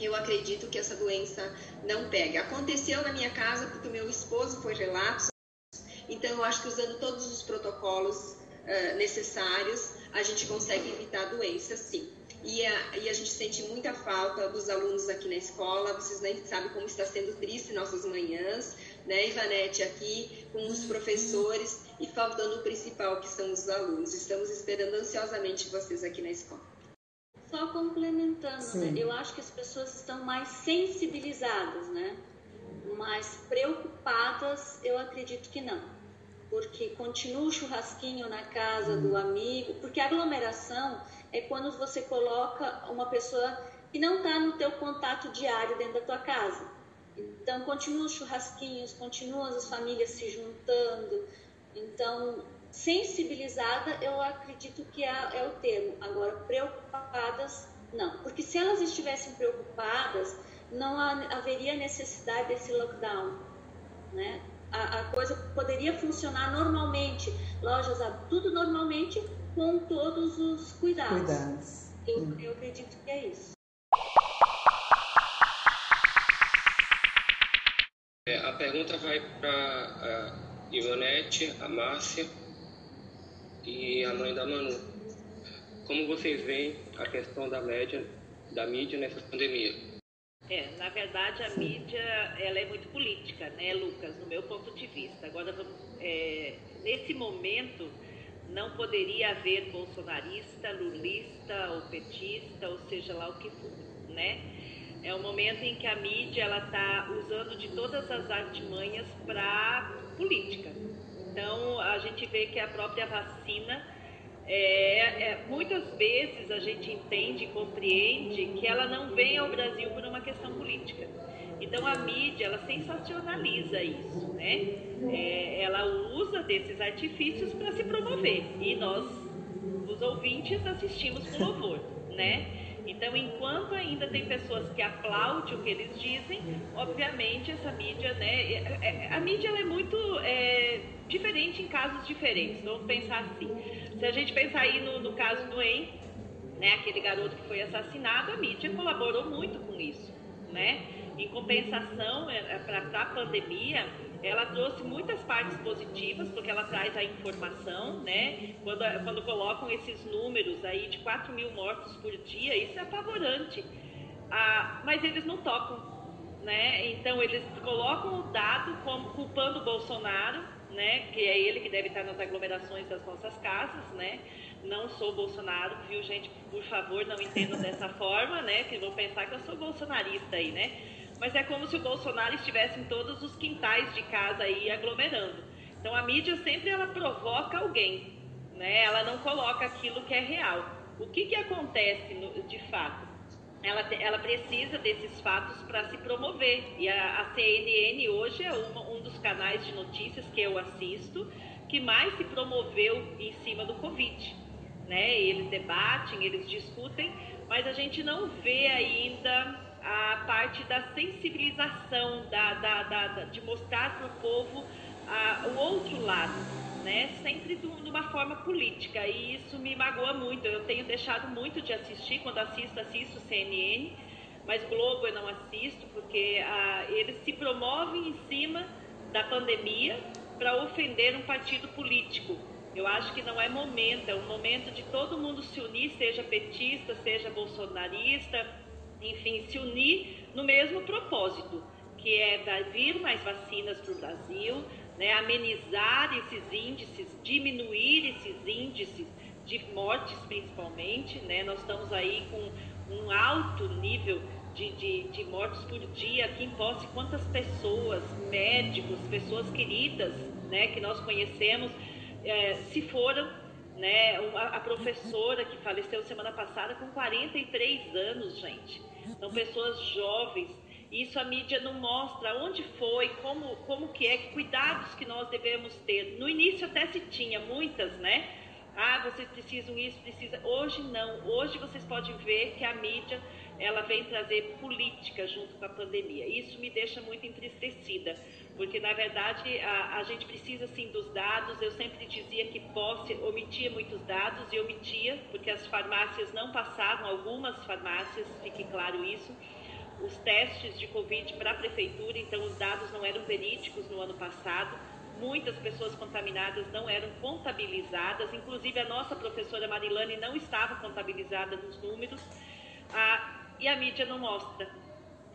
eu acredito que essa doença não pega. Aconteceu na minha casa porque o meu esposo foi relapso, então eu acho que usando todos os protocolos uh, necessários, a gente consegue evitar a doença, sim. E a, e a gente sente muita falta dos alunos aqui na escola, vocês nem sabem como está sendo triste nossas manhãs, né, Ivanete, aqui com os professores e faltando o principal, que são os alunos. Estamos esperando ansiosamente vocês aqui na escola. Só complementando, né? eu acho que as pessoas estão mais sensibilizadas, né? Mais preocupadas, eu acredito que não. Porque continua o churrasquinho na casa do amigo, porque aglomeração é quando você coloca uma pessoa que não está no teu contato diário dentro da tua casa. Então, continua os churrasquinhos, continuam as famílias se juntando. Então, sensibilizada, eu acredito que é, é, o termo. Agora, preocupadas, não. Porque se elas estivessem preocupadas, não haveria necessidade desse lockdown. A, a coisa poderia funcionar normalmente, lojas, tudo normalmente, com todos os cuidados. cuidados. Eu, hum. eu acredito que é isso. É, a pergunta vai para a Ivonete, a Márcia e a mãe da Manu. Como vocês veem a questão da média, da mídia nessa pandemia? É, na verdade a mídia ela é muito política, né, Lucas, no meu ponto de vista. Agora, é, nesse momento, não poderia haver bolsonarista, lulista ou petista, ou seja lá o que for, né? É um momento em que a mídia ela está usando de todas as artimanhas para política, então, a gente vê que a própria vacina, é, é, muitas vezes a gente entende e compreende que ela não vem ao Brasil por uma questão política. Então, a mídia, ela sensacionaliza isso, né? É, ela usa desses artifícios para se promover. E nós, os ouvintes, assistimos com louvor, né? Então, enquanto ainda tem pessoas que aplaudem o que eles dizem, obviamente essa mídia, né? É, é, a mídia é muito é, diferente em casos diferentes. Vamos pensar assim. Se a gente pensar aí no, no caso do En, né? Aquele garoto que foi assassinado, a mídia colaborou muito com isso, né? Em compensação, é, para a pandemia, ela trouxe muitas partes positivas, porque ela traz a informação, né? Quando, quando colocam esses números aí de 4 mil mortos por dia, isso é apavorante. Ah, mas eles não tocam, né? Então eles colocam o dado como culpando o Bolsonaro, né? Que é ele que deve estar nas aglomerações das nossas casas, né? Não sou Bolsonaro, viu, gente? Por favor, não entendam dessa forma, né? Que vão pensar que eu sou bolsonarista aí, né? mas é como se o Bolsonaro estivesse em todos os quintais de casa aí aglomerando. Então a mídia sempre ela provoca alguém, né? Ela não coloca aquilo que é real. O que que acontece no, de fato? Ela, ela precisa desses fatos para se promover. E a, a CNN hoje é uma, um dos canais de notícias que eu assisto que mais se promoveu em cima do Covid. Né? Eles debatem, eles discutem, mas a gente não vê ainda a parte da sensibilização, da, da, da, de mostrar para o povo o outro lado. Né, sempre de uma forma política, e isso me magoa muito. Eu tenho deixado muito de assistir, quando assisto, assisto CNN, mas Globo eu não assisto, porque ah, eles se promovem em cima da pandemia para ofender um partido político. Eu acho que não é momento, é um momento de todo mundo se unir, seja petista, seja bolsonarista, enfim, se unir no mesmo propósito, que é vir mais vacinas para o Brasil, né, amenizar esses índices, diminuir esses índices de mortes principalmente. Né? Nós estamos aí com um alto nível de, de, de mortes por dia aqui em Posse. Quantas pessoas, médicos, pessoas queridas né, que nós conhecemos, é, se foram. Né, a, a professora que faleceu semana passada com 43 anos, gente. São pessoas jovens isso a mídia não mostra onde foi, como, como que é, que cuidados que nós devemos ter. No início até se tinha muitas, né? Ah, vocês precisam isso, precisa. Hoje não. Hoje vocês podem ver que a mídia ela vem trazer política junto com a pandemia. Isso me deixa muito entristecida, porque na verdade a, a gente precisa sim dos dados. Eu sempre dizia que posse omitia muitos dados e omitia, porque as farmácias não passavam, algumas farmácias, fique claro isso os testes de Covid para a prefeitura, então os dados não eram verídicos no ano passado. Muitas pessoas contaminadas não eram contabilizadas, inclusive a nossa professora Marilane não estava contabilizada nos números, ah, e a mídia não mostra.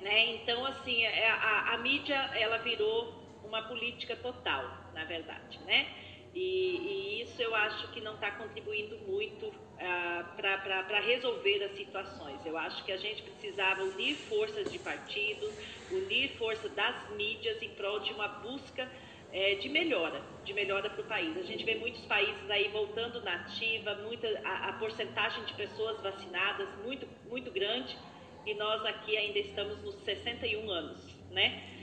Né? Então, assim, é, a, a mídia ela virou uma política total, na verdade, né? E, e, isso eu acho que não está contribuindo muito ah, para resolver as situações. Eu acho que a gente precisava unir forças de partido, unir força das mídias em prol de uma busca é, de melhora, de melhora para o país. A gente vê muitos países aí voltando na ativa, muita, a, a porcentagem de pessoas vacinadas muito, muito grande, e nós aqui ainda estamos nos 61 anos, né?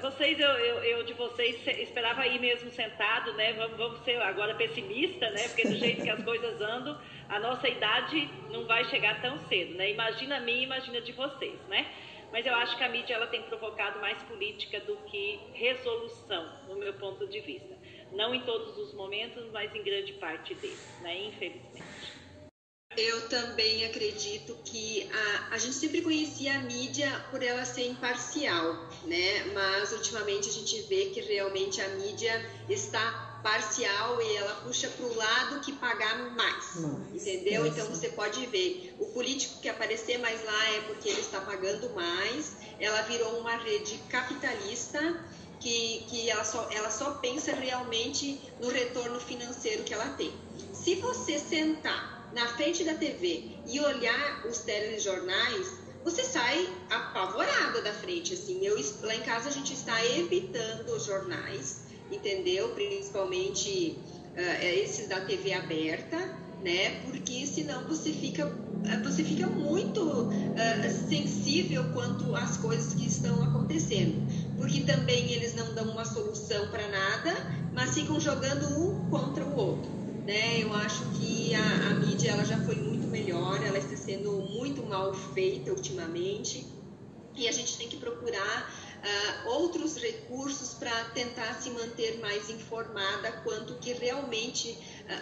Vocês, eu, eu, eu, de vocês esperava aí mesmo sentado, né? Vamos, vamos ser agora pessimista, né? Porque do jeito que as coisas andam, a nossa idade não vai chegar tão cedo, né? Imagina a mim, imagina de vocês, né? Mas eu acho que a mídia ela tem provocado mais política do que resolução, no meu ponto de vista. Não em todos os momentos, mas em grande parte deles, né? Infelizmente. Eu também acredito que a, a gente sempre conhecia a mídia por ela ser imparcial, né? Mas ultimamente a gente vê que realmente a mídia está parcial e ela puxa para o lado que pagar mais, entendeu? Então você pode ver, o político que aparecer mais lá é porque ele está pagando mais, ela virou uma rede capitalista que, que ela, só, ela só pensa realmente no retorno financeiro que ela tem. Se você sentar na frente da TV e olhar os telejornais, você sai apavorada da frente, assim. Eu, lá em casa a gente está evitando os jornais, entendeu? Principalmente uh, esses da TV aberta, né? Porque senão você fica, você fica muito uh, sensível quanto às coisas que estão acontecendo. Porque também eles não dão uma solução para nada, mas ficam jogando um contra o outro né? Eu acho que a, a mídia ela já foi muito melhor, ela está sendo muito mal feita ultimamente. E a gente tem que procurar uh, outros recursos para tentar se manter mais informada quanto que realmente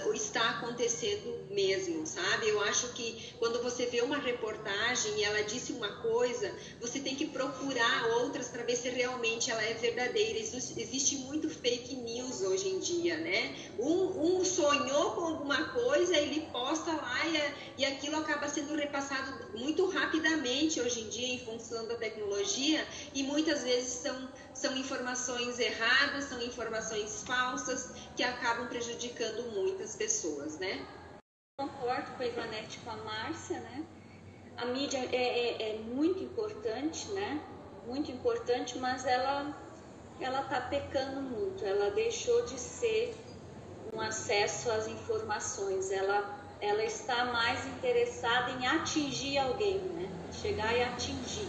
uh, está acontecendo mesmo, sabe? Eu acho que quando você vê uma reportagem e ela disse uma coisa, você tem que procurar outras para ver se realmente ela é verdadeira. Existe muito fake news hoje em dia, né? Um, um sonhou com alguma coisa, ele posta lá e, e aquilo acaba sendo repassado muito rapidamente hoje em dia em função da tecnologia e muitas vezes são, são informações erradas, são informações falsas que acabam prejudicando muitas pessoas, né? Concordo com a Ivanete com a Márcia, né? A mídia é, é, é muito importante, né? Muito importante, mas ela ela está pecando muito. Ela deixou de ser um acesso às informações. Ela ela está mais interessada em atingir alguém, né? Chegar e atingir.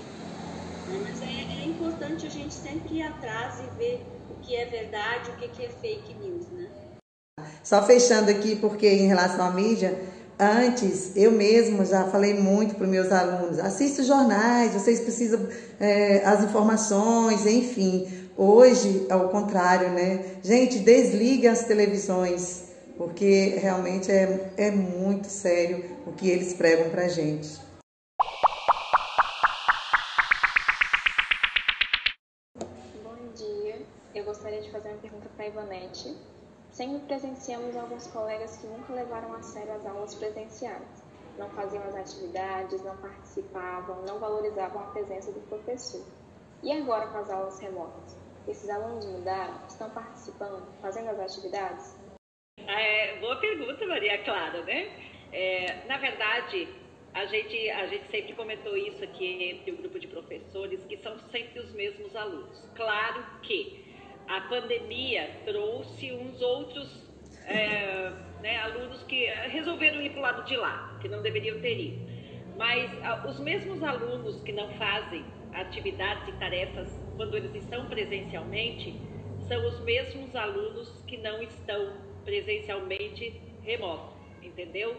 Né? Mas é, é, importante a gente sempre ir atrás e ver o que é verdade, o que, que é fake news, né? Só fechando aqui, porque em relação à mídia, antes eu mesmo já falei muito para os meus alunos: assista jornais, vocês precisam é, as informações, enfim. Hoje, ao contrário, né? Gente, desligue as televisões, porque realmente é, é muito sério o que eles pregam pra gente. Bom dia, eu gostaria de fazer uma pergunta para a Ivonete. Sempre presenciamos alguns colegas que nunca levaram a sério as aulas presenciais não faziam as atividades, não participavam, não valorizavam a presença do professor. E agora com as aulas remotas? Esses alunos mudaram? Estão participando, fazendo as atividades? É, boa pergunta, Maria Clara, né? É, na verdade, a gente, a gente sempre comentou isso aqui entre o grupo de professores, que são sempre os mesmos alunos. Claro que a pandemia trouxe uns outros é, né, alunos que resolveram ir para o lado de lá, que não deveriam ter ido. Mas os mesmos alunos que não fazem atividades e tarefas quando eles estão presencialmente, são os mesmos alunos que não estão presencialmente remoto, entendeu?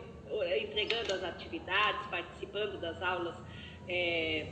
Entregando as atividades, participando das aulas é,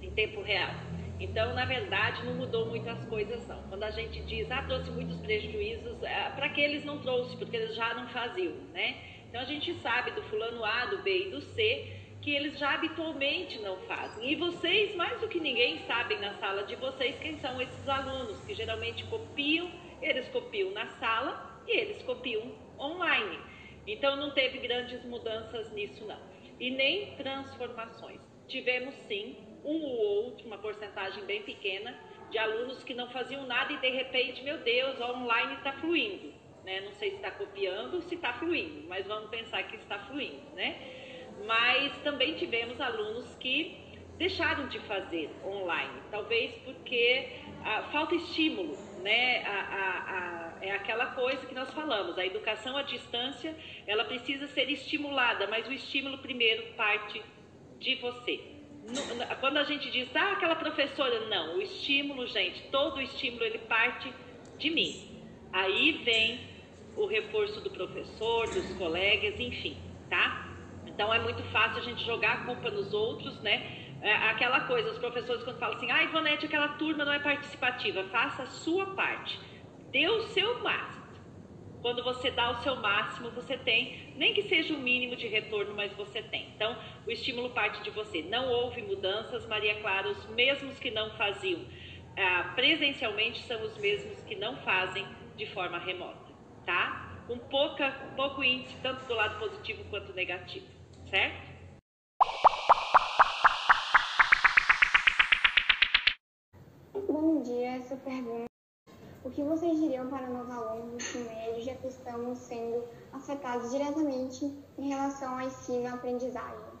em tempo real. Então, na verdade, não mudou muitas coisas não. Quando a gente diz, ah, trouxe muitos prejuízos, é, para que eles não trouxe, porque eles já não faziam, né? Então a gente sabe do fulano A, do B e do C que eles já habitualmente não fazem. E vocês, mais do que ninguém, sabem na sala de vocês quem são esses alunos que geralmente copiam, eles copiam na sala e eles copiam online. Então não teve grandes mudanças nisso não. E nem transformações. Tivemos sim um ou outro, uma porcentagem bem pequena, de alunos que não faziam nada e de repente, meu Deus, online está fluindo. Né? Não sei se está copiando se está fluindo, mas vamos pensar que está fluindo. Né? Mas também tivemos alunos que deixaram de fazer online, talvez porque ah, falta estímulo, né? A, a, a, é aquela coisa que nós falamos, a educação à distância, ela precisa ser estimulada, mas o estímulo primeiro parte de você, quando a gente diz, ah, aquela professora, não, o estímulo, gente, todo o estímulo ele parte de mim. Aí vem o reforço do professor, dos colegas, enfim, tá? Então é muito fácil a gente jogar a culpa nos outros, né? É aquela coisa, os professores quando falam assim, ah, Ivonete, aquela turma não é participativa, faça a sua parte, dê o seu máximo. Quando você dá o seu máximo, você tem, nem que seja o mínimo de retorno, mas você tem. Então, o estímulo parte de você. Não houve mudanças, Maria Clara, os mesmos que não faziam ah, presencialmente são os mesmos que não fazem de forma remota, tá? Com pouca, pouco índice, tanto do lado positivo quanto negativo, certo? Bom dia, essa pergunta o que vocês diriam para nós alunos do ensino médio, já que estamos sendo afetados diretamente em relação ao ensino e aprendizagem?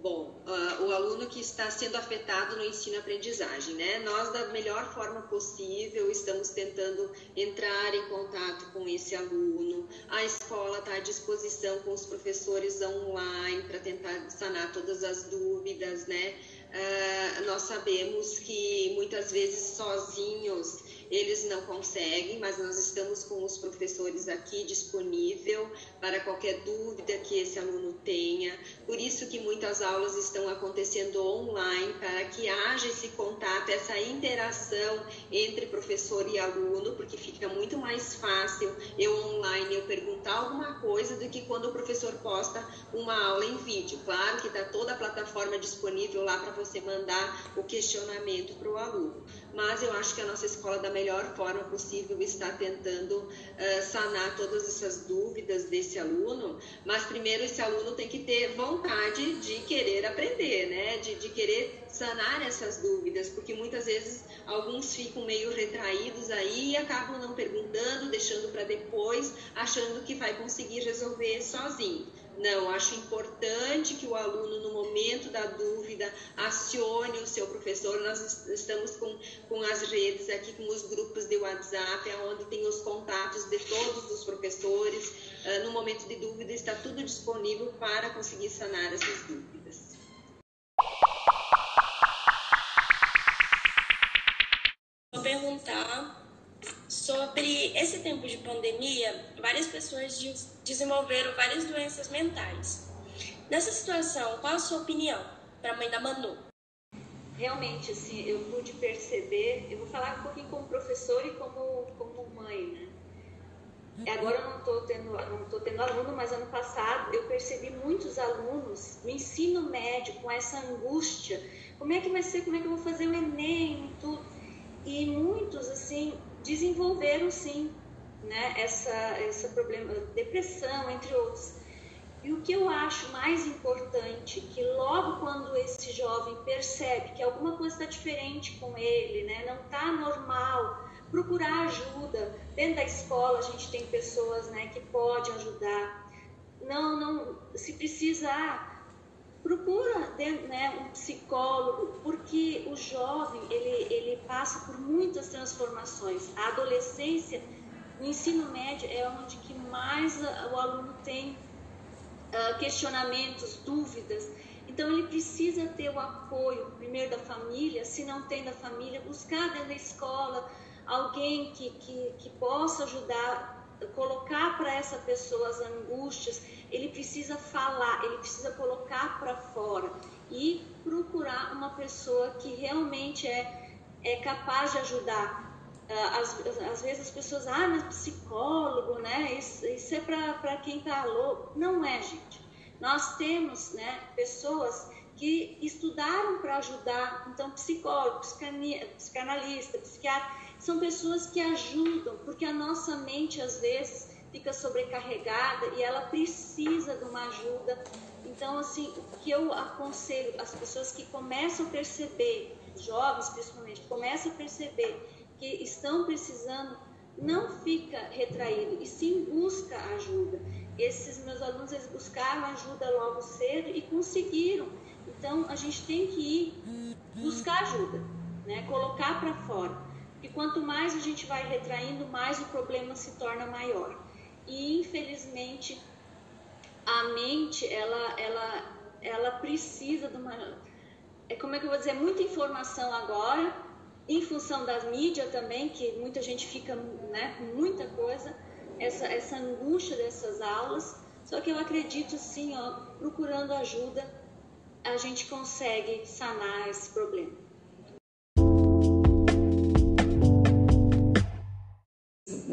Bom, uh, o aluno que está sendo afetado no ensino-aprendizagem, né? Nós, da melhor forma possível, estamos tentando entrar em contato com esse aluno. A escola está à disposição com os professores online para tentar sanar todas as dúvidas, né? Uh, nós sabemos que muitas vezes sozinhos eles não conseguem, mas nós estamos com os professores aqui disponível para qualquer dúvida que esse aluno tenha. Por isso que muitas aulas estão acontecendo online para que haja esse contato, essa interação entre professor e aluno, porque fica muito mais fácil eu online eu perguntar alguma coisa do que quando o professor posta uma aula em vídeo. Claro que está toda a plataforma disponível lá para você mandar o questionamento para o aluno mas eu acho que a nossa escola, da melhor forma possível, está tentando uh, sanar todas essas dúvidas desse aluno, mas primeiro esse aluno tem que ter vontade de querer aprender, né? De, de querer sanar essas dúvidas, porque muitas vezes alguns ficam meio retraídos aí e acabam não perguntando, deixando para depois, achando que vai conseguir resolver sozinho. Não, acho importante que o aluno, no momento da dúvida, acione o seu professor. Nós estamos com, com as redes aqui, com os grupos de WhatsApp, onde tem os contatos de todos os professores. Ah, no momento de dúvida, está tudo disponível para conseguir sanar essas dúvidas. Sobre esse tempo de pandemia, várias pessoas desenvolveram várias doenças mentais. Nessa situação, qual a sua opinião para a mãe da Manu? realmente, assim, eu pude perceber, eu vou falar um pouquinho como professor e como, como mãe, né? Agora eu não estou tendo, não tendo aluno, mas ano passado eu percebi muitos alunos no ensino médio com essa angústia. Como é que vai ser? Como é que eu vou fazer o Enem e tudo? E muitos, assim, desenvolveram, sim, né, essa, essa problema, depressão, entre outros. E o que eu acho mais importante, que logo quando esse jovem percebe que alguma coisa está diferente com ele, né, não está normal, procurar ajuda. Dentro da escola a gente tem pessoas né, que podem ajudar. Não, não, se precisar, procura né, um psicólogo, porque o jovem ele, ele passa por muitas transformações. A adolescência, no ensino médio, é onde que mais o aluno tem uh, questionamentos, dúvidas. Então ele precisa ter o apoio primeiro da família, se não tem da família, buscar dentro da escola alguém que, que, que possa ajudar, colocar para essa pessoa as angústias, ele precisa falar, ele precisa colocar para fora e procurar uma pessoa que realmente é, é capaz de ajudar. Ah, às, às vezes as pessoas, ah, mas psicólogo, né? Isso, isso é para quem está louco. Não é, gente. Nós temos né, pessoas que estudaram para ajudar, então psicólogo, psicanalista, psiquiatra, são pessoas que ajudam, porque a nossa mente às vezes fica sobrecarregada e ela precisa de uma ajuda. Então, assim, o que eu aconselho as pessoas que começam a perceber, jovens principalmente, começam a perceber que estão precisando, não fica retraído e sim busca ajuda. Esses meus alunos eles buscaram ajuda logo cedo e conseguiram. Então, a gente tem que ir buscar ajuda, né? Colocar para fora. E quanto mais a gente vai retraindo, mais o problema se torna maior. E infelizmente a mente ela ela ela precisa de uma é como é que eu vou dizer muita informação agora em função das mídias também que muita gente fica né com muita coisa essa essa angústia dessas aulas só que eu acredito sim ó procurando ajuda a gente consegue sanar esse problema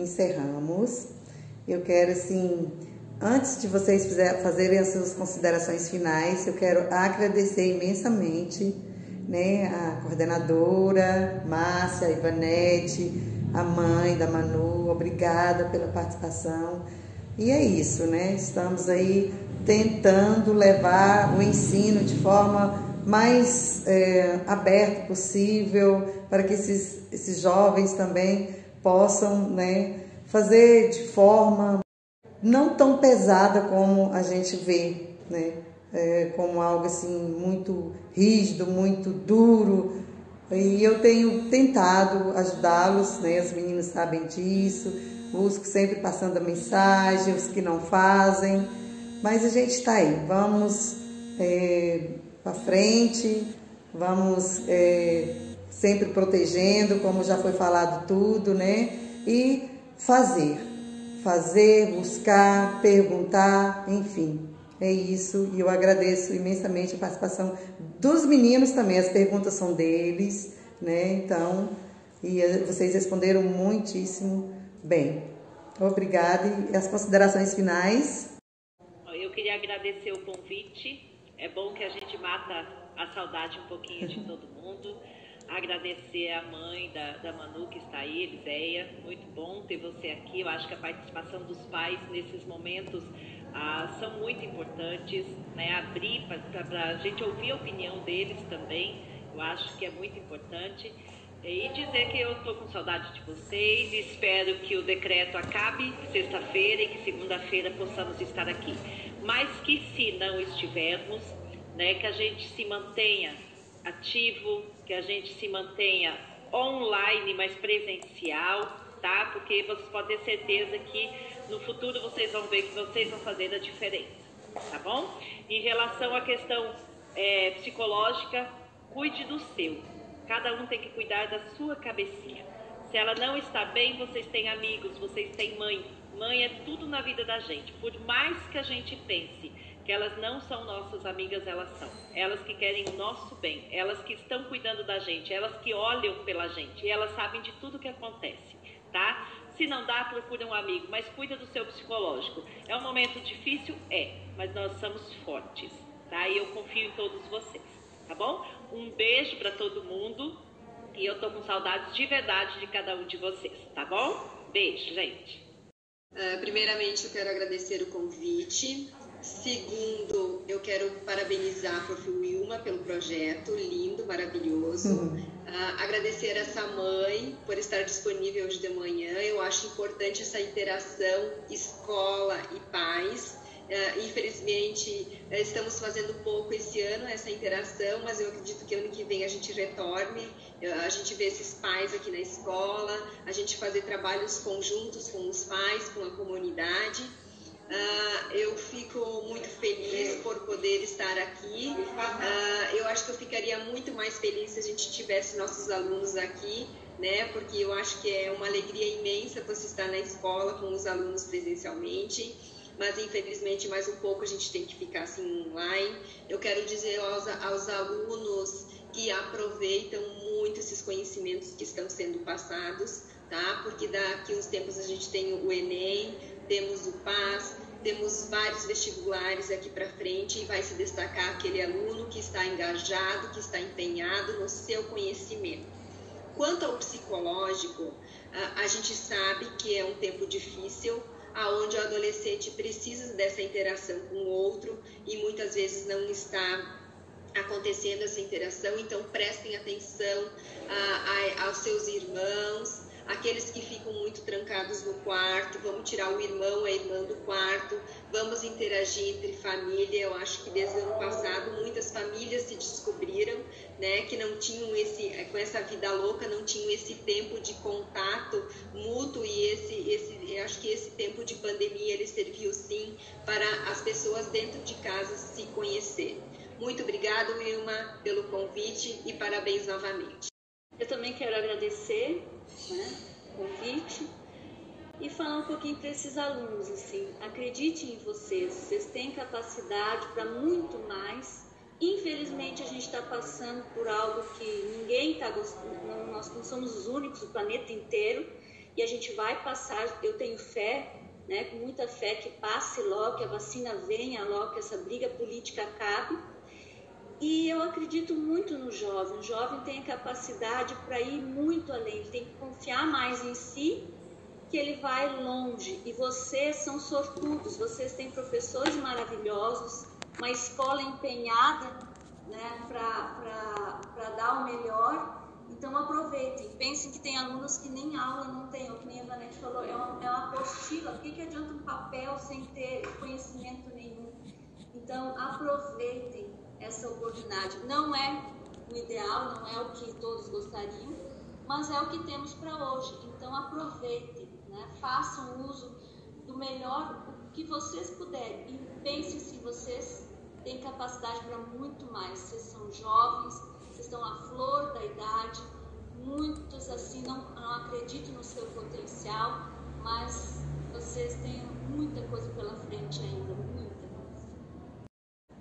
encerramos. Eu quero, assim, antes de vocês fazerem as suas considerações finais, eu quero agradecer imensamente né, a coordenadora, Márcia, Ivanete, a mãe da Manu, obrigada pela participação. E é isso, né? Estamos aí tentando levar o ensino de forma mais é, aberta possível para que esses, esses jovens também possam né, fazer de forma não tão pesada como a gente vê, né? É, como algo assim muito rígido, muito duro. E eu tenho tentado ajudá-los, né? Os meninos sabem disso. Busco sempre passando a mensagem, os que não fazem. Mas a gente está aí. Vamos é, para frente, vamos é, sempre protegendo, como já foi falado tudo, né? E fazer, fazer, buscar, perguntar, enfim. É isso, e eu agradeço imensamente a participação dos meninos também, as perguntas são deles, né? Então, e vocês responderam muitíssimo bem. Obrigada. E as considerações finais? Eu queria agradecer o convite. É bom que a gente mata a saudade um pouquinho de todo mundo. Agradecer a mãe da, da Manu que está aí, Eliséia. Muito bom ter você aqui. Eu acho que a participação dos pais nesses momentos ah, são muito importantes, né? Abrir para a gente ouvir a opinião deles também. Eu acho que é muito importante. E dizer que eu estou com saudade de vocês e espero que o decreto acabe sexta-feira e que segunda-feira possamos estar aqui. Mas que se não estivermos, né, que a gente se mantenha ativo, que a gente se mantenha online, mas presencial, tá? Porque vocês podem ter certeza que no futuro vocês vão ver que vocês vão fazer a diferença, tá bom? Em relação à questão é, psicológica, cuide do seu. Cada um tem que cuidar da sua cabecinha. Se ela não está bem, vocês têm amigos, vocês têm mãe. Mãe é tudo na vida da gente. Por mais que a gente pense que elas não são nossas amigas, elas são. Elas que querem o nosso bem, elas que estão cuidando da gente, elas que olham pela gente, elas sabem de tudo que acontece, tá? Se não dá, procura um amigo, mas cuida do seu psicológico. É um momento difícil? É, mas nós somos fortes, tá? E eu confio em todos vocês, tá bom? Um beijo para todo mundo e eu tô com saudades de verdade de cada um de vocês, tá bom? Beijo, gente. Uh, primeiramente, eu quero agradecer o convite. Segundo, eu quero parabenizar a Prof. Wilma pelo projeto, lindo, maravilhoso. Uhum. Uh, agradecer essa mãe por estar disponível hoje de manhã. Eu acho importante essa interação escola e pais. Uh, infelizmente, uh, estamos fazendo pouco esse ano essa interação, mas eu acredito que ano que vem a gente retorne, uh, a gente vê esses pais aqui na escola, a gente fazer trabalhos conjuntos com os pais, com a comunidade. Eu fico muito feliz por poder estar aqui. eu acho que eu ficaria muito mais feliz se a gente tivesse nossos alunos aqui, né? Porque eu acho que é uma alegria imensa você estar na escola com os alunos presencialmente mas infelizmente mais um pouco a gente tem que ficar assim online. Eu quero dizer aos, aos alunos que aproveitam muito esses conhecimentos que estão sendo passados, tá? Porque daqui uns tempos a gente tem o Enem, temos o PAS, temos vários vestibulares aqui para frente e vai se destacar aquele aluno que está engajado, que está empenhado no seu conhecimento. Quanto ao psicológico, a gente sabe que é um tempo difícil, aonde o adolescente precisa dessa interação com o outro e muitas vezes não está acontecendo essa interação, então prestem atenção a, a, aos seus irmãos, aqueles que ficam muito trancados no quarto, vamos tirar o irmão, a irmã do quarto, vamos interagir entre família. Eu acho que desde o ano passado muitas famílias se descobriram, né, que não tinham esse, com essa vida louca, não tinham esse tempo de contato mútuo e esse, esse, eu acho que esse tempo de pandemia ele serviu sim para as pessoas dentro de casa se conhecer. Muito obrigado, Wilma, pelo convite e parabéns novamente. Eu também quero agradecer né, convite e falar um pouquinho para esses alunos assim, acredite em vocês, vocês têm capacidade para muito mais. Infelizmente a gente está passando por algo que ninguém está gostando, nós não somos os únicos, o planeta inteiro, e a gente vai passar. Eu tenho fé, né, com muita fé que passe logo, que a vacina venha logo, que essa briga política acabe e eu acredito muito no jovem. O jovem tem a capacidade para ir muito além, ele tem que confiar mais em si, que ele vai longe. E vocês são sortudos, vocês têm professores maravilhosos, uma escola empenhada né, para dar o melhor. Então aproveitem, pensem que tem alunos que nem aula não tem, ou que nem a Vanete falou, é uma, é uma apostila, o que, que adianta um papel sem ter conhecimento nenhum? Então aproveitem, essa oportunidade. Não é o ideal, não é o que todos gostariam, mas é o que temos para hoje. Então aproveitem, né? façam uso do melhor que vocês puderem e pensem se vocês têm capacidade para muito mais. Vocês são jovens, vocês estão à flor da idade, muitos assim não, não acreditam no seu potencial, mas vocês têm muita coisa pela frente ainda,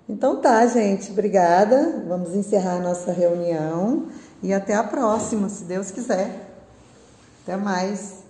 então tá, gente, obrigada. Vamos encerrar a nossa reunião e até a próxima, se Deus quiser. Até mais.